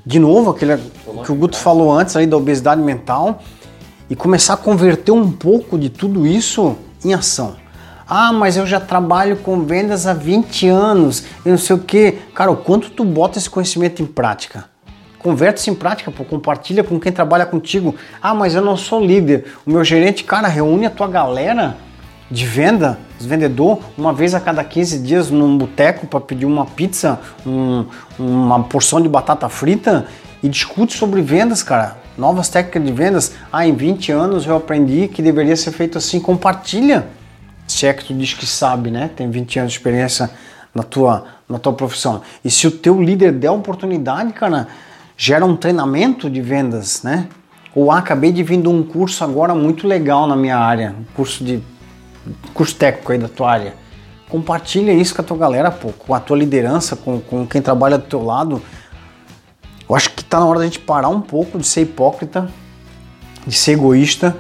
Speaker 2: de novo aquele que o Guto falou antes aí da obesidade mental e começar a converter um pouco de tudo isso em ação. Ah, mas eu já trabalho com vendas há 20 anos e não sei o que. Cara, o quanto tu bota esse conhecimento em prática? Converte isso em prática, pô, compartilha com quem trabalha contigo. Ah, mas eu não sou líder. O meu gerente, cara, reúne a tua galera de venda, os vendedor, uma vez a cada 15 dias num boteco para pedir uma pizza, um- uma porção de batata frita e discute sobre vendas, cara. Novas técnicas de vendas. Ah, em 20 anos eu aprendi que deveria ser feito assim. Compartilha. Se é que tu diz que sabe, né? Tem 20 anos de experiência na tua, na tua profissão. E se o teu líder der oportunidade, cara, gera um treinamento de vendas, né? Ou ah, acabei de vir de um curso agora muito legal na minha área, um curso de curso técnico aí da tua área. Compartilha isso com a tua galera, pô, com a tua liderança, com, com quem trabalha do teu lado. Eu acho que tá na hora da gente parar um pouco de ser hipócrita, de ser egoísta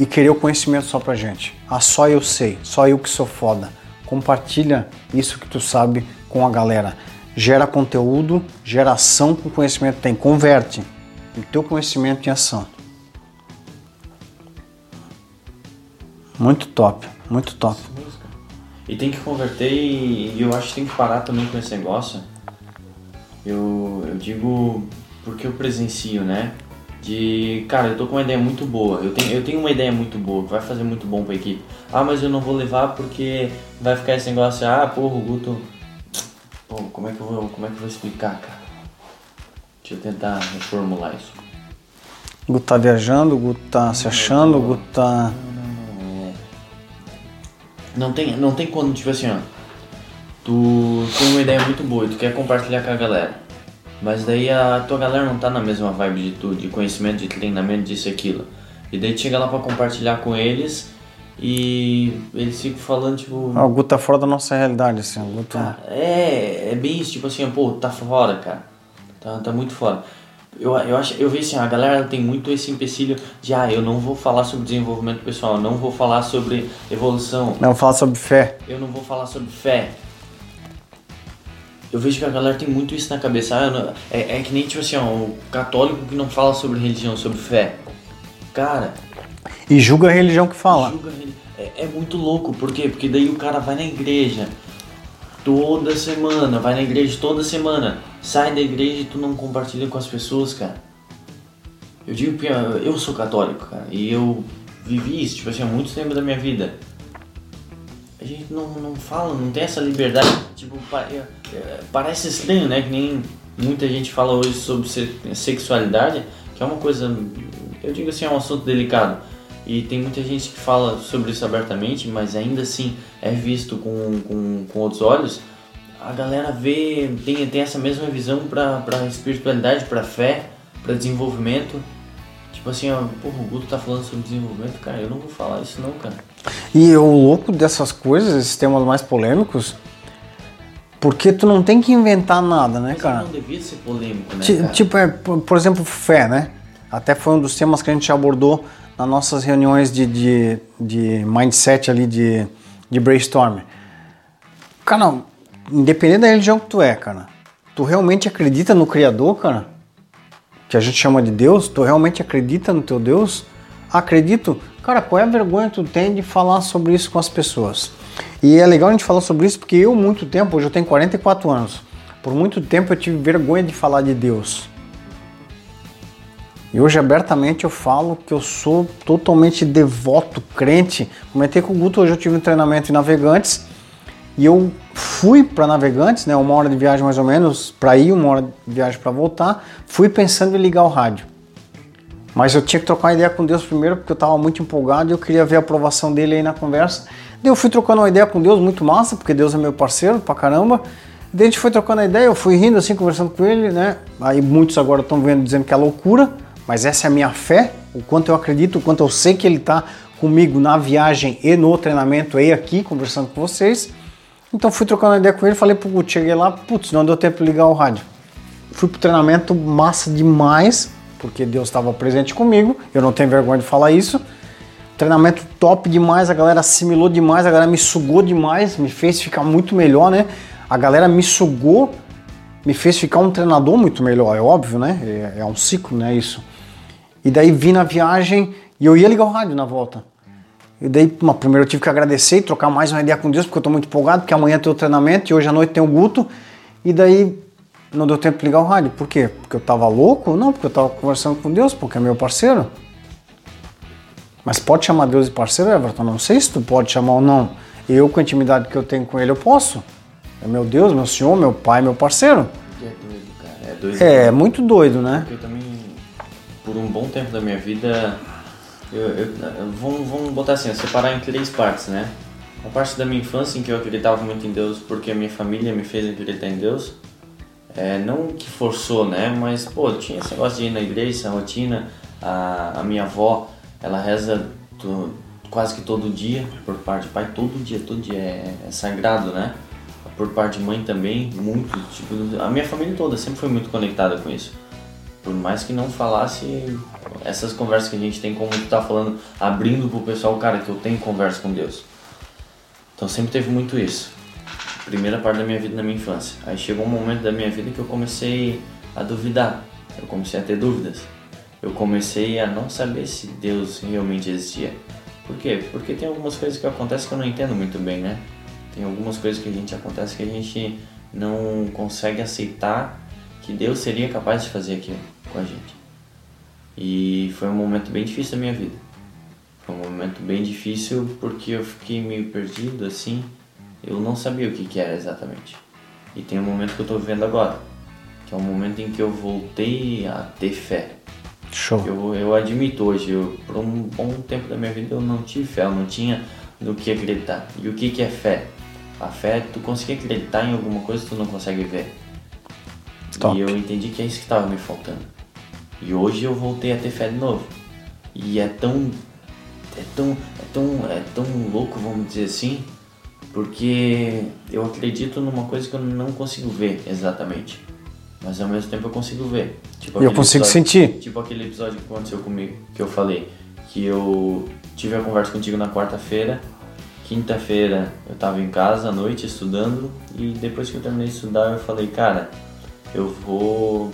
Speaker 2: e querer o conhecimento só pra gente. Ah, só eu sei, só eu que sou foda. Compartilha isso que tu sabe com a galera. Gera conteúdo, gera ação com o conhecimento tem. Converte o teu conhecimento em ação. Muito top, muito top.
Speaker 1: E tem que converter e, e eu acho que tem que parar também com esse negócio. Eu, eu digo porque eu presencio, né? De, cara, eu tô com uma ideia muito boa. Eu tenho, eu tenho uma ideia muito boa, que vai fazer muito bom pra equipe. Ah, mas eu não vou levar porque vai ficar esse negócio, ah, porra, o Guto. Pô, como é que eu vou, como é que eu vou explicar, cara? Deixa eu tentar reformular isso.
Speaker 2: O Guto tá viajando, o Guto tá se achando, o Guto tá.
Speaker 1: Não tem, não tem quando, tipo assim, ó. Tu tem uma ideia muito boa e tu quer compartilhar com a galera. Mas daí a tua galera não tá na mesma vibe de tu, de conhecimento, de treinamento, disso e aquilo. E daí chega lá pra compartilhar com eles e eles ficam falando, tipo.
Speaker 2: Ah, o Guto tá fora da nossa realidade, assim. O Guto...
Speaker 1: Tá, é, é bem isso, tipo assim, pô, tá fora, cara. Tá, tá muito fora. Eu, eu, acho, eu vejo assim, a galera tem muito esse empecilho de, ah, eu não vou falar sobre desenvolvimento pessoal, eu não vou falar sobre evolução,
Speaker 2: Não, falar sobre fé.
Speaker 1: eu não vou falar sobre fé. Eu vejo que a galera tem muito isso na cabeça. Ah, não- é, é que nem tipo assim, ó, o católico que não fala sobre religião, sobre fé. Cara,
Speaker 2: E julga a religião que fala.
Speaker 1: julga é, é muito louco, por quê? Porque daí o cara vai na igreja toda semana, vai na igreja toda semana, sai da igreja e tu não compartilha com as pessoas, cara. Eu digo que eu sou católico, cara, e eu vivi isso, tipo assim, há muito tempo da minha vida. A gente não, não fala, não tem essa liberdade, tipo, parece estranho, né? Que nem muita gente fala hoje sobre se- sexualidade, que é uma coisa, eu digo assim, é um assunto delicado. E tem muita gente que fala sobre isso abertamente, mas ainda assim é visto com, com, com outros olhos. A galera vê, tem, tem essa mesma visão pra espiritualidade, pra fé, pra desenvolvimento. Tipo assim, ó, porra, o Guto tá falando sobre desenvolvimento, cara, eu não vou falar isso não, cara.
Speaker 2: E o louco dessas coisas, esses temas mais polêmicos, porque tu não tem que inventar nada, né,
Speaker 1: Mas
Speaker 2: cara?
Speaker 1: não devia ser polêmico, né, cara?
Speaker 2: Tipo, é, por por exemplo, fé, né? Até foi um dos temas que a gente abordou nas nossas reuniões de, de, de mindset ali, de, de brainstorm. Cara, independente da religião que tu é, cara, tu realmente acredita no Criador, cara? Que a gente chama de Deus? Tu realmente acredita no teu Deus? Acredito. Cara, qual é a vergonha que tu tem de falar sobre isso com as pessoas? E é legal a gente falar sobre isso porque eu, muito tempo, hoje eu tenho 44 anos, Por muito tempo eu tive vergonha de falar de Deus. E hoje abertamente eu falo que eu sou totalmente devoto, crente. Comentei com o Guto, hoje eu tive um treinamento em Navegantes e eu fui para Navegantes, né, uma hora de viagem mais ou menos, para ir, uma hora de viagem para voltar. Fui pensando em ligar o rádio. Mas eu tinha que trocar uma ideia com Deus primeiro, porque eu estava muito empolgado e eu queria ver a aprovação dele aí na conversa. Daí eu fui trocando uma ideia com Deus, muito massa, porque Deus é meu parceiro pra caramba. Daí a gente foi trocando a ideia, eu fui rindo assim, conversando com ele, né? Aí muitos agora estão vendo dizendo que é loucura, mas essa é a minha fé, o quanto eu acredito, o quanto eu sei que ele está comigo na viagem e no treinamento e aqui conversando com vocês. Então fui trocando ideia com ele, falei pro Guto, cheguei lá, putz, não deu tempo de ligar o rádio. Fui pro treinamento massa demais, porque Deus estava presente comigo, eu não tenho vergonha de falar isso. Treinamento top demais, a galera assimilou demais, a galera me sugou demais, me fez ficar muito melhor, né? A galera me sugou, me fez ficar um treinador muito melhor, é óbvio, né? É, é um ciclo, né? Isso. E daí vim na viagem e eu ia ligar o rádio na volta. E daí, uma, primeiro eu tive que agradecer e trocar mais uma ideia com Deus, porque eu estou muito empolgado, porque amanhã tem o treinamento e hoje à noite tem o Guto. E daí não deu tempo de ligar o rádio. Por quê? Porque eu estava louco? Não, porque eu estava conversando com Deus, porque é meu parceiro. Mas pode chamar Deus de parceiro, Everton? Não sei se tu pode chamar ou não. Eu, com a intimidade que eu tenho com ele, eu posso. É meu Deus, meu Senhor, meu Pai, meu parceiro.
Speaker 1: É doido, cara. É doido.
Speaker 2: É, muito doido, né?
Speaker 1: Porque eu também, por um bom tempo da minha vida, eu, eu, vamos, vamos botar assim, separar em três partes, né? A parte da minha infância em que eu acreditava muito em Deus porque a minha família me fez acreditar em Deus. É, não que forçou, né? Mas, pô, tinha esse negócio de ir na igreja, essa rotina. A, a minha avó, ela reza quase que todo dia, por parte de pai, todo dia, todo dia. É, é sagrado, né? Por parte de mãe também, muito. Tipo, a minha família toda sempre foi muito conectada com isso. Por mais que não falasse essas conversas que a gente tem, como tu tá falando, abrindo pro pessoal, cara, que eu tenho conversa com Deus. Então sempre teve muito isso primeira parte da minha vida na minha infância. Aí chegou um momento da minha vida que eu comecei a duvidar, eu comecei a ter dúvidas. Eu comecei a não saber se Deus realmente existia. Por quê? Porque tem algumas coisas que acontecem que eu não entendo muito bem, né? Tem algumas coisas que a gente acontece que a gente não consegue aceitar que Deus seria capaz de fazer aquilo com a gente. E foi um momento bem difícil da minha vida. Foi um momento bem difícil porque eu fiquei meio perdido assim eu não sabia o que, que era exatamente. E tem um momento que eu estou vivendo agora, que é um momento em que eu voltei a ter fé.
Speaker 2: Show.
Speaker 1: Eu, eu admito hoje, eu, por um bom tempo da minha vida eu não tive fé, eu não tinha no que acreditar. E o que, que é fé? A fé é tu conseguir acreditar em alguma coisa que tu não consegue ver.
Speaker 2: Top.
Speaker 1: E eu entendi que é isso que estava me faltando. E hoje eu voltei a ter fé de novo. E é tão. É tão. É tão, é tão louco, vamos dizer assim, porque eu acredito numa coisa que eu não consigo ver exatamente. Mas ao mesmo tempo eu consigo ver.
Speaker 2: Tipo eu consigo
Speaker 1: episódio,
Speaker 2: sentir.
Speaker 1: Tipo aquele episódio que aconteceu comigo, que eu falei. Que eu tive a conversa contigo na quarta-feira. Quinta-feira eu tava em casa à noite estudando. E depois que eu terminei de estudar, eu falei, cara, eu vou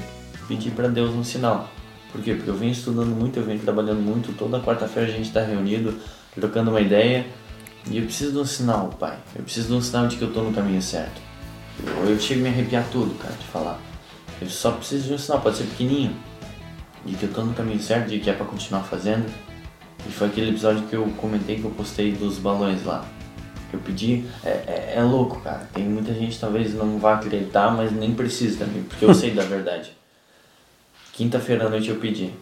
Speaker 1: pedir para Deus um sinal. Por quê? Porque eu venho estudando muito, eu venho trabalhando muito. Toda quarta-feira a gente tá reunido, trocando uma ideia. E eu preciso de um sinal, pai. Eu preciso de um sinal de que eu tô no caminho certo. Eu, eu chego a me arrepiar tudo, cara, de falar. Eu só preciso de um sinal, pode ser pequenininho. De que eu tô no caminho certo, de que é pra continuar fazendo. E foi aquele episódio que eu comentei que eu postei dos balões lá. Que eu pedi. É, é, é louco, cara. Tem muita gente talvez não vá acreditar, mas nem precisa também, porque eu sei da verdade. Quinta-feira à noite eu pedi.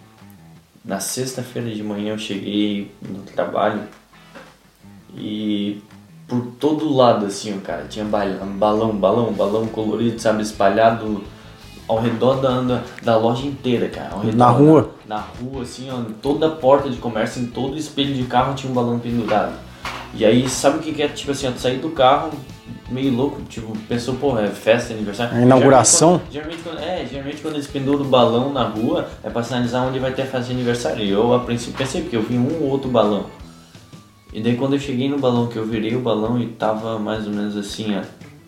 Speaker 1: Na sexta-feira de manhã eu cheguei no trabalho e por todo lado, assim, cara, tinha balão, balão, balão colorido, sabe, espalhado ao redor da, da loja inteira, cara. Redor,
Speaker 2: na rua?
Speaker 1: Na, na, rua, assim, ó, toda porta de comércio, em todo espelho de carro tinha um balão pendurado. E aí, sabe o que, que é? Tipo assim, ó, sair do carro, meio louco, tipo, pensou, pô, é festa, aniversário.
Speaker 2: A inauguração?
Speaker 1: Geralmente, quando, é, geralmente quando eles penduram o balão na rua, é pra sinalizar onde vai ter a festa de aniversário. E eu, a princípio, pensei, porque eu vi um ou outro balão. E daí quando eu cheguei no balão, que eu virei o balão e tava mais ou menos assim, ó,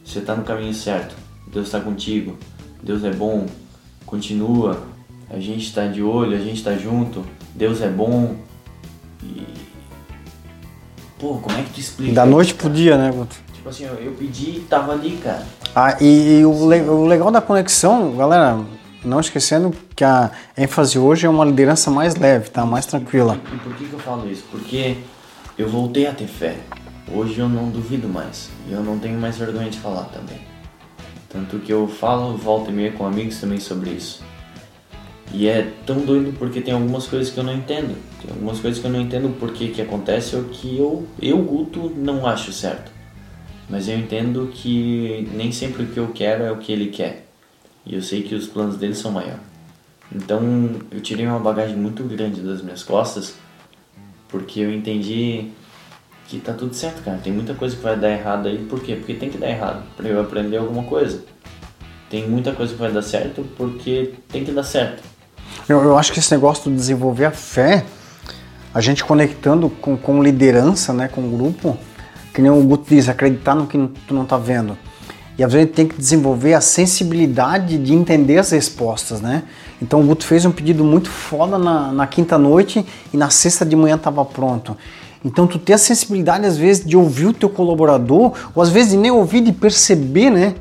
Speaker 1: você tá no caminho certo, Deus tá contigo, Deus é bom, continua, a gente tá de olho, a gente tá junto, Deus é bom. E. Pô, como é que tu explica?
Speaker 2: Da noite pro dia, né, Guto?
Speaker 1: Tipo assim, eu, eu pedi e tava ali, cara.
Speaker 2: Ah, e, e o, le, o legal da conexão, galera, não esquecendo que a ênfase hoje é uma liderança mais leve, tá? Mais tranquila.
Speaker 1: E por que, que eu falo isso? Porque eu voltei a ter fé. Hoje eu não duvido mais. E eu não tenho mais vergonha de falar também. Tanto que eu falo, volta e meia com amigos também sobre isso. E é tão doido porque tem algumas coisas que eu não entendo. Tem algumas coisas que eu não entendo por que que acontece ou que eu, eu Guto, não acho certo. Mas eu entendo que nem sempre o que eu quero é o que ele quer. E eu sei que os planos dele são maiores. Então eu tirei uma bagagem muito grande das minhas costas porque eu entendi que tá tudo certo, cara. Tem muita coisa que vai dar errado aí. Por quê? Porque tem que dar errado para eu aprender alguma coisa. Tem muita coisa que vai dar certo porque tem que dar certo.
Speaker 2: Eu, eu acho que esse negócio de desenvolver a fé, a gente conectando com, com liderança, né, com o grupo, que nem o Guto diz, acreditar no que tu não tá vendo. E às vezes a gente tem que desenvolver a sensibilidade de entender as respostas, né? Então o Guto fez um pedido muito foda na, na quinta noite e na sexta de manhã estava pronto. Então tu ter a sensibilidade às vezes de ouvir o teu colaborador, ou às vezes de nem ouvir, de perceber, né?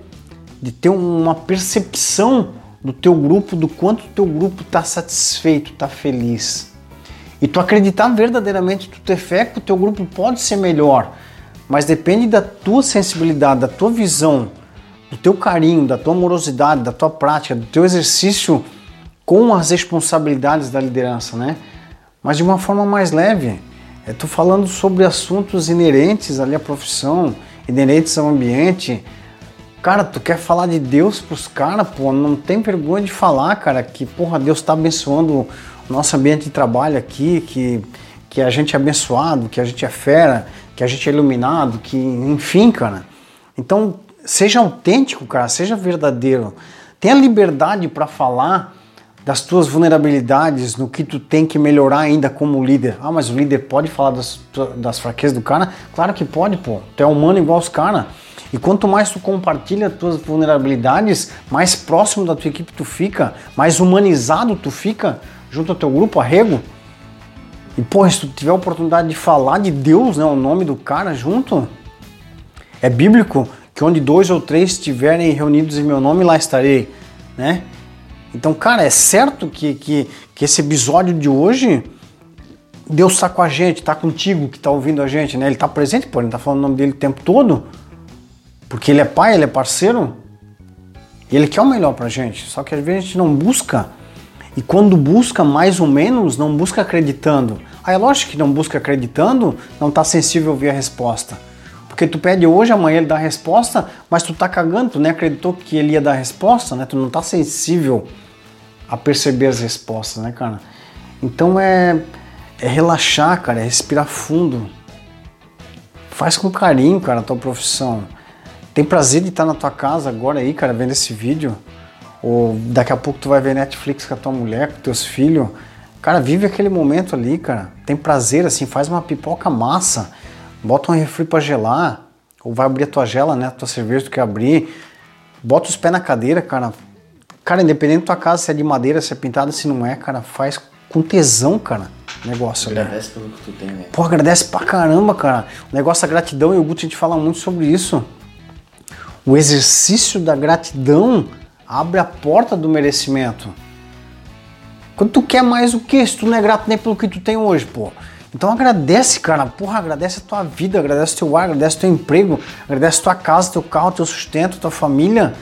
Speaker 2: De ter uma percepção do teu grupo, do quanto o teu grupo está satisfeito, está feliz. E tu acreditar verdadeiramente, tu ter fé que o teu grupo pode ser melhor, mas depende da tua sensibilidade, da tua visão, do teu carinho, da tua amorosidade, da tua prática, do teu exercício com as responsabilidades da liderança, né? Mas de uma forma mais leve. Estou falando sobre assuntos inerentes ali à profissão, inerentes ao ambiente, Cara, tu quer falar de Deus pros caras, pô, não tem vergonha de falar, cara, que, porra, Deus tá abençoando o nosso ambiente de trabalho aqui, que, que a gente é abençoado, que a gente é fera, que a gente é iluminado, que, enfim, cara. Então, seja autêntico, cara, seja verdadeiro. Tenha liberdade para falar das tuas vulnerabilidades, no que tu tem que melhorar ainda como líder. Ah, mas o líder pode falar das, das fraquezas do cara? Claro que pode, pô. Tu é humano igual os caras. E quanto mais tu compartilha tuas vulnerabilidades, mais próximo da tua equipe tu fica, mais humanizado tu fica junto ao teu grupo, arrego. E porra, se tu tiver a oportunidade de falar de Deus, né, o nome do cara junto, é bíblico que onde dois ou três estiverem reunidos em meu nome, lá estarei, né? Então, cara, é certo que, que, que esse episódio de hoje, Deus está com a gente, está contigo que está ouvindo a gente, né? Ele está presente, pô, ele está falando o nome dele o tempo todo. Porque ele é pai, ele é parceiro, e ele quer o melhor pra gente. Só que às vezes a gente não busca. E quando busca mais ou menos, não busca acreditando. Aí é lógico que não busca acreditando, não tá sensível a ouvir a resposta. Porque tu pede hoje, amanhã ele dá a resposta, mas tu tá cagando, tu nem acreditou que ele ia dar a resposta, né? Tu não tá sensível a perceber as respostas, né, cara? Então é, é relaxar, cara, é respirar fundo. Faz com carinho, cara, a tua profissão. Tem prazer de estar na tua casa agora aí, cara, vendo esse vídeo? Ou daqui a pouco tu vai ver Netflix com a tua mulher, com teus filhos. Cara, vive aquele momento ali, cara. Tem prazer, assim, faz uma pipoca massa. Bota um refri pra gelar. Ou vai abrir a tua gela, né? A tua cerveja tu quer abrir. Bota os pés na cadeira, cara. Cara, independente da tua casa, se é de madeira, se é pintada, se não é, cara, faz com tesão, cara. Negócio,
Speaker 1: agradece né? pelo que tu tem, né?
Speaker 2: Pô, agradece pra caramba, cara. O negócio da gratidão e o Guto a gente fala muito sobre isso. O exercício da gratidão abre a porta do merecimento. Quando tu quer mais o que? Se tu não é grato nem pelo que tu tem hoje, pô. Então agradece, cara. Porra, agradece a tua vida, agradece teu ar, agradece teu emprego, agradece tua casa, teu carro, teu sustento, tua família,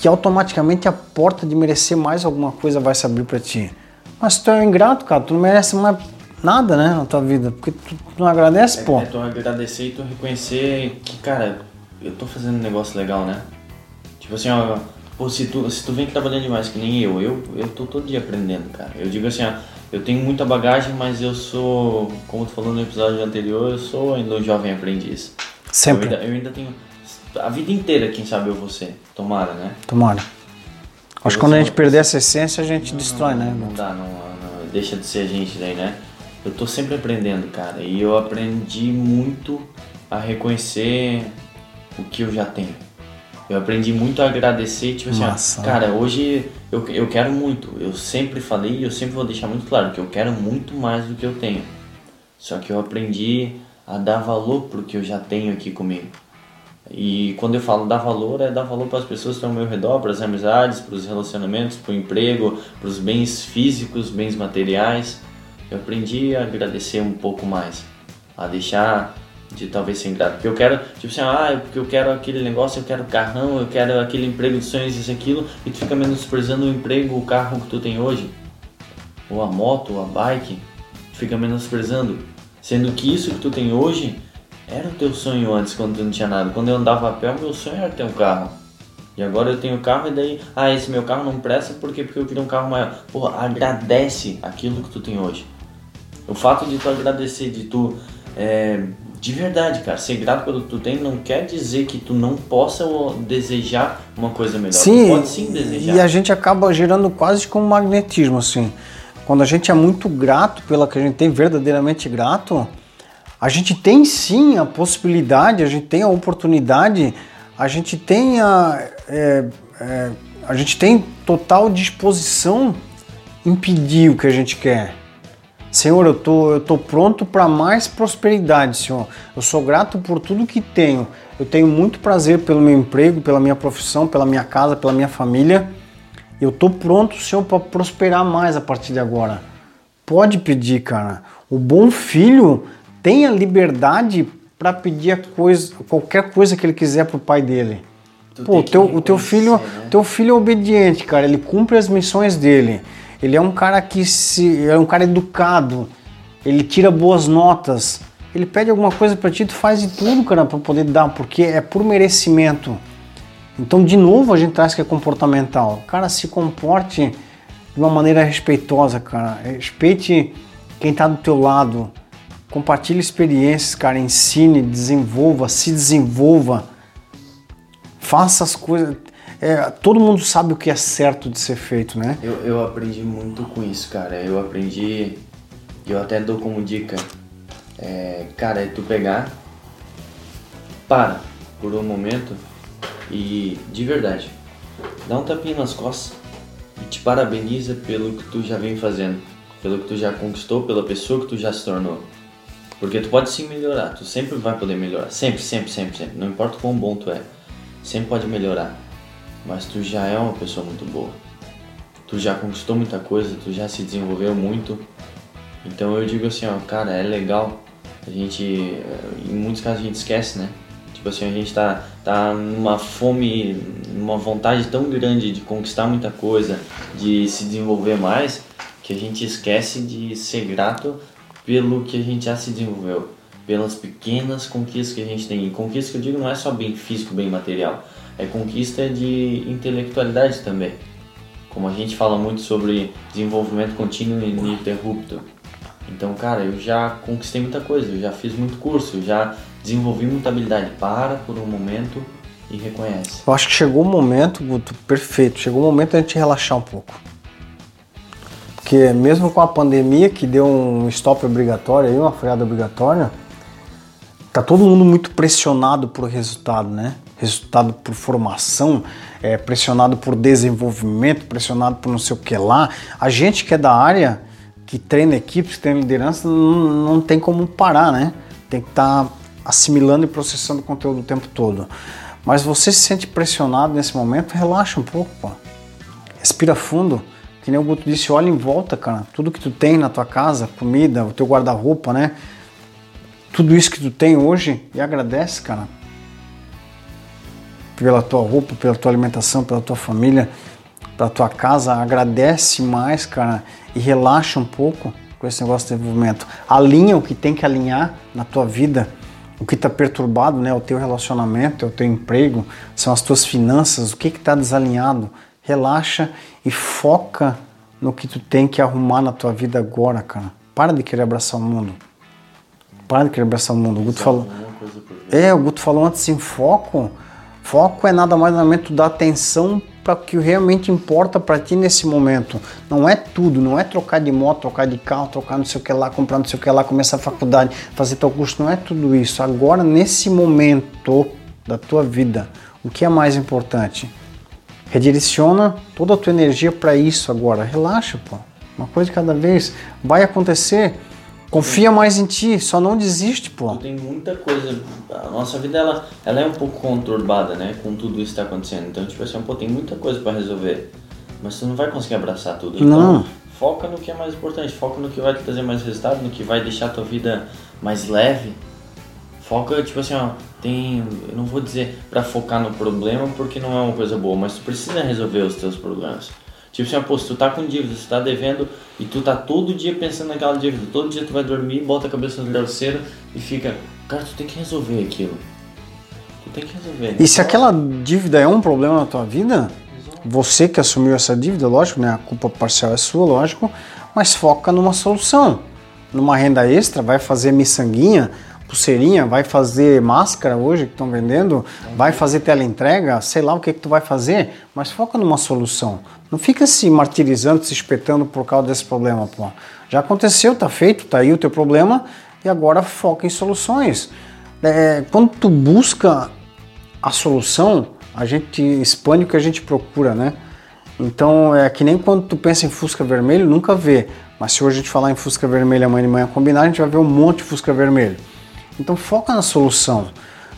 Speaker 2: que automaticamente a porta de merecer mais alguma coisa vai se abrir para ti. Mas tu é ingrato, cara, tu não merece mais nada, né, na tua vida, porque tu, tu não agradece,
Speaker 1: é,
Speaker 2: pô.
Speaker 1: É tu agradecer e tu reconhecer que, cara, eu tô fazendo um negócio legal, né? Tipo assim, ó, pô, se tu, se tu vem trabalhando demais que nem eu, eu, eu tô todo dia aprendendo, cara. Eu digo assim, ó, eu tenho muita bagagem, mas eu sou, como tu falou no episódio anterior, eu sou ainda um jovem aprendiz.
Speaker 2: Sempre.
Speaker 1: Eu ainda, eu ainda tenho a vida inteira, quem sabe eu ser. Tomara, né?
Speaker 2: Tomara. Acho que quando a gente perder essa essência, a gente
Speaker 1: não,
Speaker 2: destrói,
Speaker 1: não,
Speaker 2: né?
Speaker 1: Não dá, não, não, deixa de ser a gente daí, né? Eu tô sempre aprendendo, cara. E eu aprendi muito a reconhecer o que eu já tenho. Eu aprendi muito a agradecer, tipo assim, Nossa. cara, hoje eu, eu quero muito. Eu sempre falei e eu sempre vou deixar muito claro que eu quero muito mais do que eu tenho. Só que eu aprendi a dar valor pro que eu já tenho aqui comigo. E quando eu falo dar valor, é dar valor para as pessoas que estão ao meu redor, para as amizades, para os relacionamentos, para o emprego, para os bens físicos, bens materiais. Eu aprendi a agradecer um pouco mais, a deixar de talvez ser ingrato. Porque eu quero, tipo assim, ah, porque eu quero aquele negócio, eu quero carrão, eu quero aquele emprego de sonhos, isso aquilo, e tu fica menosprezando o emprego, o carro que tu tem hoje, ou a moto, ou a bike, tu fica menosprezando. Sendo que isso que tu tem hoje era o teu sonho antes, quando tu não tinha nada. Quando eu andava a pé, meu sonho era ter um carro. E agora eu tenho carro e daí, ah, esse meu carro não presta porque, porque eu queria um carro maior. Porra, agradece aquilo que tu tem hoje. O fato de tu agradecer, de tu, é, de verdade, cara, ser grato pelo que tu tem não quer dizer que tu não possa desejar uma coisa melhor.
Speaker 2: Sim,
Speaker 1: tu pode sim desejar.
Speaker 2: E a gente acaba gerando quase como um magnetismo, assim. Quando a gente é muito grato pela que a gente tem, verdadeiramente grato, a gente tem sim a possibilidade, a gente tem a oportunidade, a gente tem a, é, é, a gente tem total disposição em pedir o que a gente quer. Senhor, eu tô, eu tô pronto para mais prosperidade, Senhor. Eu sou grato por tudo que tenho. Eu tenho muito prazer pelo meu emprego, pela minha profissão, pela minha casa, pela minha família. Eu tô pronto, Senhor, para prosperar mais a partir de agora. Pode pedir, cara. O bom filho tenha liberdade para pedir a coisa, qualquer coisa que ele quiser pro pai dele. Tu Pô, teu, o teu filho, né? teu filho é obediente, cara. Ele cumpre as missões dele. Ele é um cara que se é um cara educado. Ele tira boas notas. Ele pede alguma coisa para ti, tu faz de tudo, cara, para poder dar, porque é por merecimento. Então, de novo, a gente traz que é comportamental. Cara, se comporte de uma maneira respeitosa, cara. Respeite quem tá do teu lado Compartilhe experiências, cara. Ensine, desenvolva, se desenvolva. Faça as coisas. É, todo mundo sabe o que é certo de ser feito, né?
Speaker 1: Eu, eu aprendi muito com isso, cara. Eu aprendi. Eu até dou como dica. É, cara, é tu pegar. Para por um momento e de verdade. Dá um tapinha nas costas e te parabeniza pelo que tu já vem fazendo, pelo que tu já conquistou, pela pessoa que tu já se tornou. Porque tu pode sim melhorar, tu sempre vai poder melhorar. Sempre, sempre, sempre, sempre. Não importa quão bom tu é. Sempre pode melhorar. Mas tu já é uma pessoa muito boa. Tu já conquistou muita coisa, tu já se desenvolveu muito. Então eu digo assim, ó, cara, é legal. A gente, em muitos casos a gente esquece, né? Tipo assim, a gente tá, tá numa fome, numa vontade tão grande de conquistar muita coisa, de se desenvolver mais, que a gente esquece de ser grato pelo que a gente já se desenvolveu, pelas pequenas conquistas que a gente tem. E conquista que eu digo não é só bem físico, bem material, é conquista de intelectualidade também. Como a gente fala muito sobre desenvolvimento contínuo e ininterrupto. Então, cara, eu já conquistei muita coisa, eu já fiz muito curso, eu já desenvolvi muita habilidade. Para por um momento e reconhece.
Speaker 2: Eu acho que chegou o momento, Guto, perfeito. Chegou o momento da gente relaxar um pouco. Porque mesmo com a pandemia que deu um stop obrigatório, aí, uma freada obrigatória, tá todo mundo muito pressionado por resultado, né? Resultado por formação, é, pressionado por desenvolvimento, pressionado por não sei o que lá. A gente que é da área, que treina equipes, que treina liderança, não, não tem como parar, né? Tem que estar tá assimilando e processando conteúdo o tempo todo. Mas você se sente pressionado nesse momento, relaxa um pouco, pô. Respira fundo que nem o Guto disse, olha em volta, cara. Tudo que tu tem na tua casa, comida, o teu guarda-roupa, né? Tudo isso que tu tem hoje e agradece, cara. Pela tua roupa, pela tua alimentação, pela tua família, pela tua casa. Agradece mais, cara. E relaxa um pouco com esse negócio de desenvolvimento. Alinha o que tem que alinhar na tua vida. O que está perturbado, né? O teu relacionamento, o teu emprego, são as tuas finanças, o que está desalinhado relaxa e foca no que tu tem que arrumar na tua vida agora, cara. Para de querer abraçar o mundo. Para de querer abraçar o mundo. O Guto falou. É, o Guto falou antes em foco. Foco é nada mais nada menos dar atenção para o que realmente importa para ti nesse momento. Não é tudo, não é trocar de moto, trocar de carro, trocar não sei o que lá, comprar não sei o que lá, começar a faculdade, fazer teu curso, não é tudo isso. Agora, nesse momento da tua vida, o que é mais importante? Redireciona toda a tua energia para isso agora. Relaxa, pô. Uma coisa de cada vez. Vai acontecer. Confia mais em ti, só não desiste, pô.
Speaker 1: Tem muita coisa. A nossa vida ela, ela é um pouco conturbada, né? Com tudo isso que tá acontecendo. Então, tipo assim, pô, tem muita coisa para resolver. Mas tu não vai conseguir abraçar tudo. Então,
Speaker 2: Não.
Speaker 1: foca no que é mais importante, foca no que vai te trazer mais resultado, no que vai deixar a tua vida mais leve. Foca, tipo assim, ó, tem. Eu não vou dizer pra focar no problema porque não é uma coisa boa, mas tu precisa resolver os teus problemas. Tipo assim, ó, pô, se tu tá com dívida, se tu tá devendo e tu tá todo dia pensando naquela dívida, todo dia tu vai dormir, bota a cabeça no travesseiro e fica, cara, tu tem que resolver aquilo. Tu tem que resolver.
Speaker 2: E se aquela dívida é um problema na tua vida, você que assumiu essa dívida, lógico, né? A culpa parcial é sua, lógico, mas foca numa solução. Numa renda extra, vai fazer miçanguinha, pulseirinha, vai fazer máscara hoje que estão vendendo, vai fazer teleentrega, sei lá o que que tu vai fazer, mas foca numa solução. Não fica se martirizando, se espetando por causa desse problema, pô. Já aconteceu, tá feito, tá aí o teu problema e agora foca em soluções. É, quando tu busca a solução, a gente expande o que a gente procura, né? Então é que nem quando tu pensa em Fusca vermelho, nunca vê. Mas se hoje a gente falar em Fusca vermelho amanhã de manhã combinar, a gente vai ver um monte de Fusca vermelho. Então foca na solução.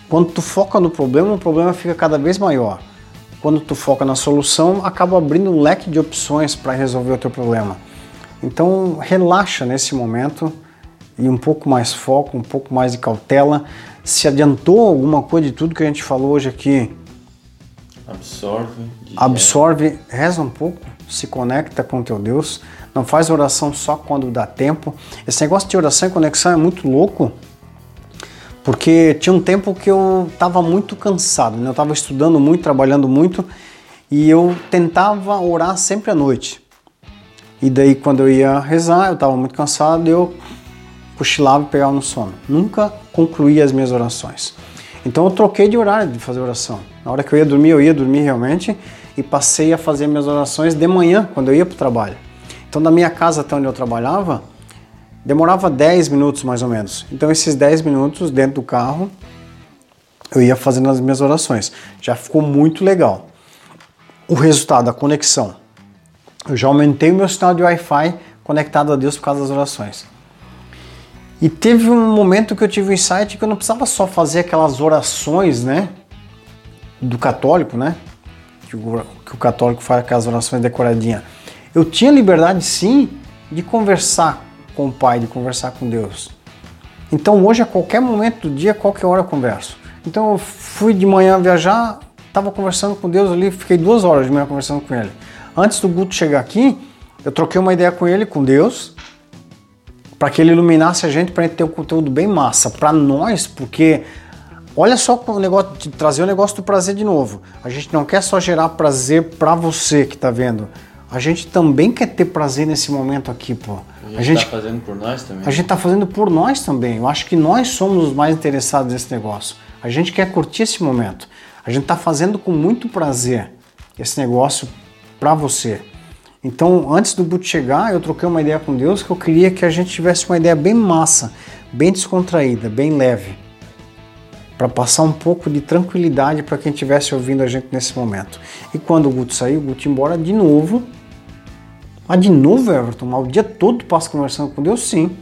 Speaker 2: Quando tu foca no problema, o problema fica cada vez maior. Quando tu foca na solução, acaba abrindo um leque de opções para resolver o teu problema. Então relaxa nesse momento e um pouco mais foco, um pouco mais de cautela. Se adiantou alguma coisa de tudo que a gente falou hoje aqui,
Speaker 1: Absorve.
Speaker 2: absorve, reza um pouco, se conecta com teu Deus. Não faz oração só quando dá tempo. Esse negócio de oração e conexão é muito louco, porque tinha um tempo que eu estava muito cansado, né? eu estava estudando muito, trabalhando muito, e eu tentava orar sempre à noite. E daí quando eu ia rezar, eu estava muito cansado, eu cochilava e pegava no sono. Nunca concluía as minhas orações. Então eu troquei de horário de fazer oração. Na hora que eu ia dormir, eu ia dormir realmente e passei a fazer minhas orações de manhã, quando eu ia para o trabalho. Então da minha casa até onde eu trabalhava, demorava 10 minutos mais ou menos. Então esses 10 minutos dentro do carro, eu ia fazendo as minhas orações. Já ficou muito legal. O resultado, a conexão. Eu já aumentei o meu sinal de Wi-Fi conectado a Deus por causa das orações. E teve um momento que eu tive um insight que eu não precisava só fazer aquelas orações, né? Do católico, né? Que o, que o católico faz aquelas orações decoradinhas. Eu tinha liberdade, sim, de conversar com o Pai, de conversar com Deus. Então hoje, a qualquer momento do dia, qualquer hora eu converso. Então eu fui de manhã viajar, estava conversando com Deus ali, fiquei duas horas de manhã conversando com Ele. Antes do Guto chegar aqui, eu troquei uma ideia com ele, com Deus, para que ele iluminasse a gente, para gente ter um conteúdo bem massa para nós, porque olha só o negócio de trazer o negócio do prazer de novo. A gente não quer só gerar prazer para você que está vendo. A gente também quer ter prazer nesse momento aqui, pô.
Speaker 1: A gente, tá fazendo por nós também.
Speaker 2: A gente tá fazendo por nós também. Eu acho que nós somos os mais interessados nesse negócio. A gente quer curtir esse momento. A gente tá fazendo com muito prazer esse negócio para você. Então, antes do boot chegar, eu troquei uma ideia com Deus que eu queria que a gente tivesse uma ideia bem massa, bem descontraída, bem leve, para passar um pouco de tranquilidade para quem estivesse ouvindo a gente nesse momento. E quando o Guto saiu, o Guto embora de novo. Mas de novo, Everton, o dia todo passa conversando com Deus? Sim.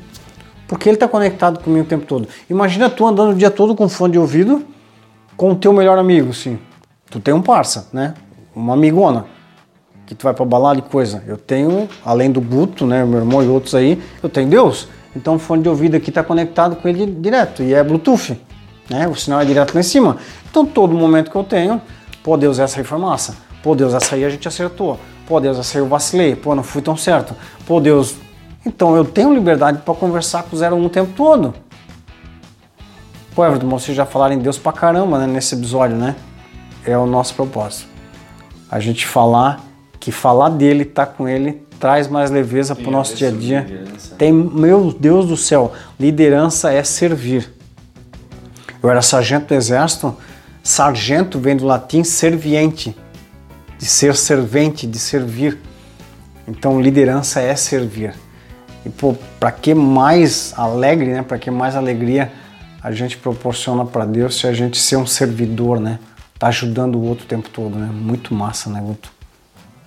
Speaker 2: Porque ele está conectado comigo o tempo todo. Imagina tu andando o dia todo com fone de ouvido com o teu melhor amigo, sim. Tu tem um parça, né? Uma amigona que tu vai pra balada e coisa. Eu tenho, além do Guto, né, meu irmão e outros aí, eu tenho Deus. Então o fone de ouvido aqui está conectado com ele direto e é Bluetooth, né? O sinal é direto lá em cima. Então todo momento que eu tenho, pô Deus, essa aí foi massa. Pô Deus, essa aí a gente acertou. Pô Deus, aí eu vacilei. Pô, não fui tão certo. Pô Deus. Então eu tenho liberdade para conversar com o 01 o tempo todo. Pô, Everton, vocês já falaram em Deus pra caramba né, nesse episódio, né? É o nosso propósito. A gente falar que falar dele, estar tá com ele, traz mais leveza para o nosso dia a dia. Tem, meu Deus do céu, liderança é servir. Eu era sargento do exército, sargento vem do latim serviente, de ser servente, de servir. Então liderança é servir. E para que mais alegre, né? Para que mais alegria a gente proporciona para Deus se a gente ser um servidor, né? Tá ajudando o outro o tempo todo, né? Muito massa, né, Guto?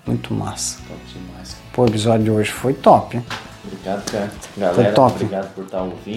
Speaker 2: Muito massa.
Speaker 1: Top demais.
Speaker 2: Pô, o episódio de hoje foi top. hein?
Speaker 1: Obrigado, cara. Galera,
Speaker 2: top.
Speaker 1: obrigado por estar ouvindo.